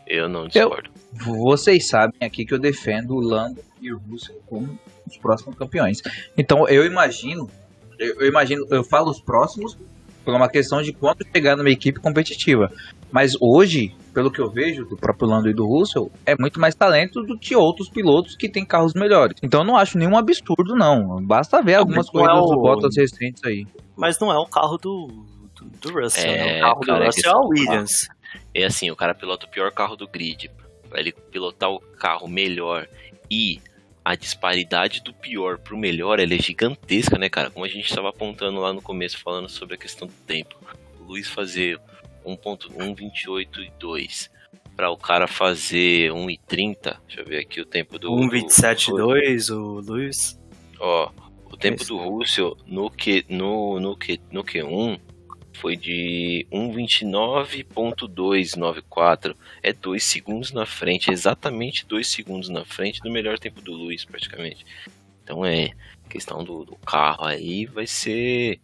Eu não discordo. Vocês sabem aqui que eu defendo o Lando e o Russell como os próximos campeões. Então eu imagino, eu, eu imagino, eu falo os próximos por uma questão de quando chegar numa equipe competitiva. Mas hoje, pelo que eu vejo do próprio Lando e do Russell, é muito mais talento do que outros pilotos que têm carros melhores. Então eu não acho nenhum absurdo, não. Basta ver algumas não é corridas o- do Bottas recentes aí. Mas não é o carro do, do, do Russell, É, né? O carro cara, do é Russell que é o Williams. É assim, o cara pilota o pior carro do grid. Pra ele pilotar o carro melhor e a disparidade do pior pro melhor ela é gigantesca, né, cara? Como a gente estava apontando lá no começo, falando sobre a questão do tempo. O Luiz fazer 1.128 e 2 para o cara fazer 1,30. Deixa eu ver aqui o tempo do. 1.27.2, o Lewis. Ó, o tempo Esse. do Russell no, Q, no, no, Q, no Q1 foi de 1,29.294. É 2 segundos na frente, exatamente 2 segundos na frente do melhor tempo do Lewis, praticamente. Então é, questão do, do carro aí vai ser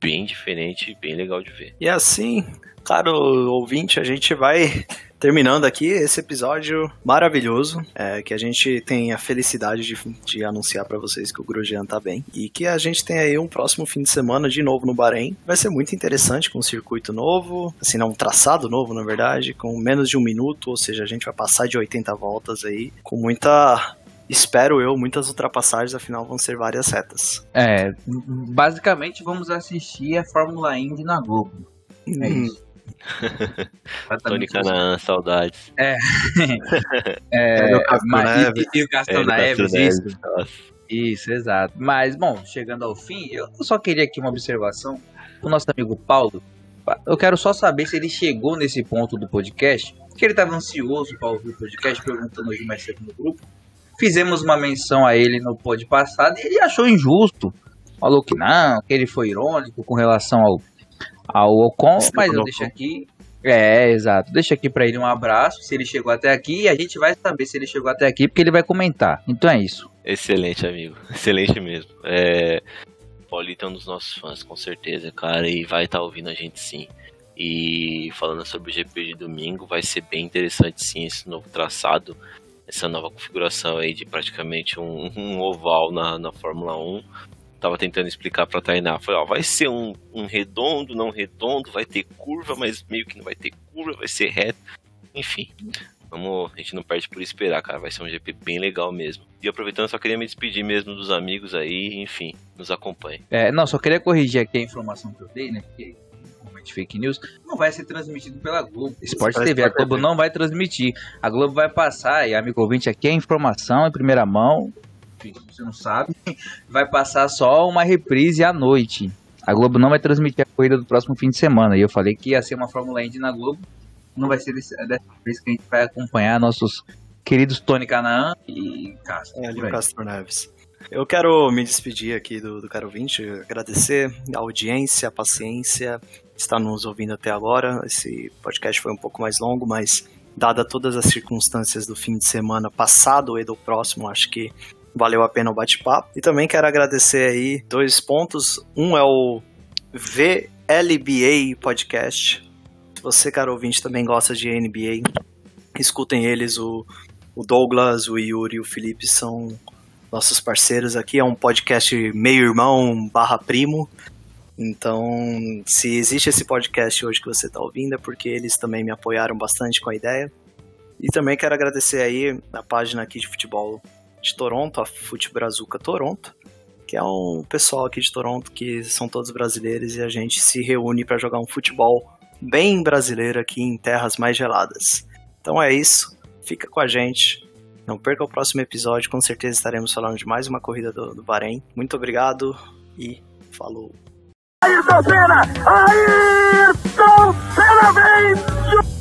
bem diferente, bem legal de ver. E assim, caro ouvinte, a gente vai terminando aqui esse episódio maravilhoso, é, que a gente tem a felicidade de, de anunciar pra vocês que o Grosjean tá bem e que a gente tem aí um próximo fim de semana de novo no Bahrein. Vai ser muito interessante com um circuito novo, assim, não um traçado novo, na verdade, com menos de um minuto, ou seja, a gente vai passar de 80 voltas aí, com muita Espero eu, muitas ultrapassagens, afinal vão ser várias retas. É, basicamente vamos assistir a Fórmula Indy na Globo. É Hum, isso. Tony. Canaan, saudades. É, o Castro mas, e, e o Castro É, do Neves, isso. Neves. Isso, exato. Mas, bom, chegando ao fim, eu só queria aqui uma observação. O nosso amigo Paulo, eu quero só saber se ele chegou nesse ponto do podcast, que ele estava ansioso para ouvir o podcast, perguntando hoje mais cedo no grupo. Fizemos uma menção a ele no pod passado e ele achou injusto. Falou que não, que ele foi irônico com relação ao, ao Ocon, Você mas eu deixo aqui. É, exato. Deixa aqui para ele um abraço, se ele chegou até aqui, e a gente vai saber se ele chegou até aqui, porque ele vai comentar. Então é isso. Excelente, amigo. Excelente mesmo. É... Paulito é um dos nossos fãs, com certeza, cara, e vai estar ouvindo a gente sim. E falando sobre o GP de domingo, vai ser bem interessante sim esse novo traçado, essa nova configuração aí de praticamente um, um oval na, na Fórmula 1. Tava tentando explicar pra Tainá, falei, ó, vai ser um, um redondo, não redondo, vai ter curva, mas meio que não vai ter curva, vai ser reto. Enfim, vamos, a gente não perde por esperar, cara, vai ser um GP bem legal mesmo. E aproveitando, só queria me despedir mesmo dos amigos aí, enfim, nos acompanhem. É, não, só queria corrigir aqui a informação que eu dei, né? Porque realmente fake news não vai ser transmitido pela Globo. Sport vai TV, a Globo TV. não vai transmitir. A Globo vai passar, e amigo ouvinte, aqui é informação em primeira mão. Enfim, se você não sabe, vai passar só uma reprise à noite. A Globo não vai transmitir a corrida do próximo fim de semana. E eu falei que ia ser uma Fórmula Indy na Globo. Não vai ser desse- dessa vez que a gente vai acompanhar nossos queridos Tony Canaan e Castro. É, ali. Castro Neves. Eu quero me despedir aqui do, do caro ouvinte, agradecer a audiência, a paciência, está nos ouvindo até agora. Esse podcast foi um pouco mais longo, mas dada todas as circunstâncias do fim de semana passado e do próximo, acho que valeu a pena o bate-papo. E também quero agradecer aí dois pontos. Um é o VLBA Podcast. Se você, caro ouvinte, também gosta de NBA, escutem eles, o, o Douglas, o Yuri e o Felipe são nossos parceiros aqui. É um podcast meio irmão barra primo. Então, se existe esse podcast hoje que você está ouvindo, é porque eles também me apoiaram bastante com a ideia. E também quero agradecer aí a página aqui de futebol de Toronto, a Futebrazuca Toronto, que é um pessoal aqui de Toronto que são todos brasileiros e a gente se reúne para jogar um futebol bem brasileiro aqui em terras mais geladas. Então é isso, fica com a gente. Não perca o próximo episódio, com certeza estaremos falando de mais uma corrida do, do Bahrein. Muito obrigado e falou! Ayrton Senna! Ayrton Senna vem!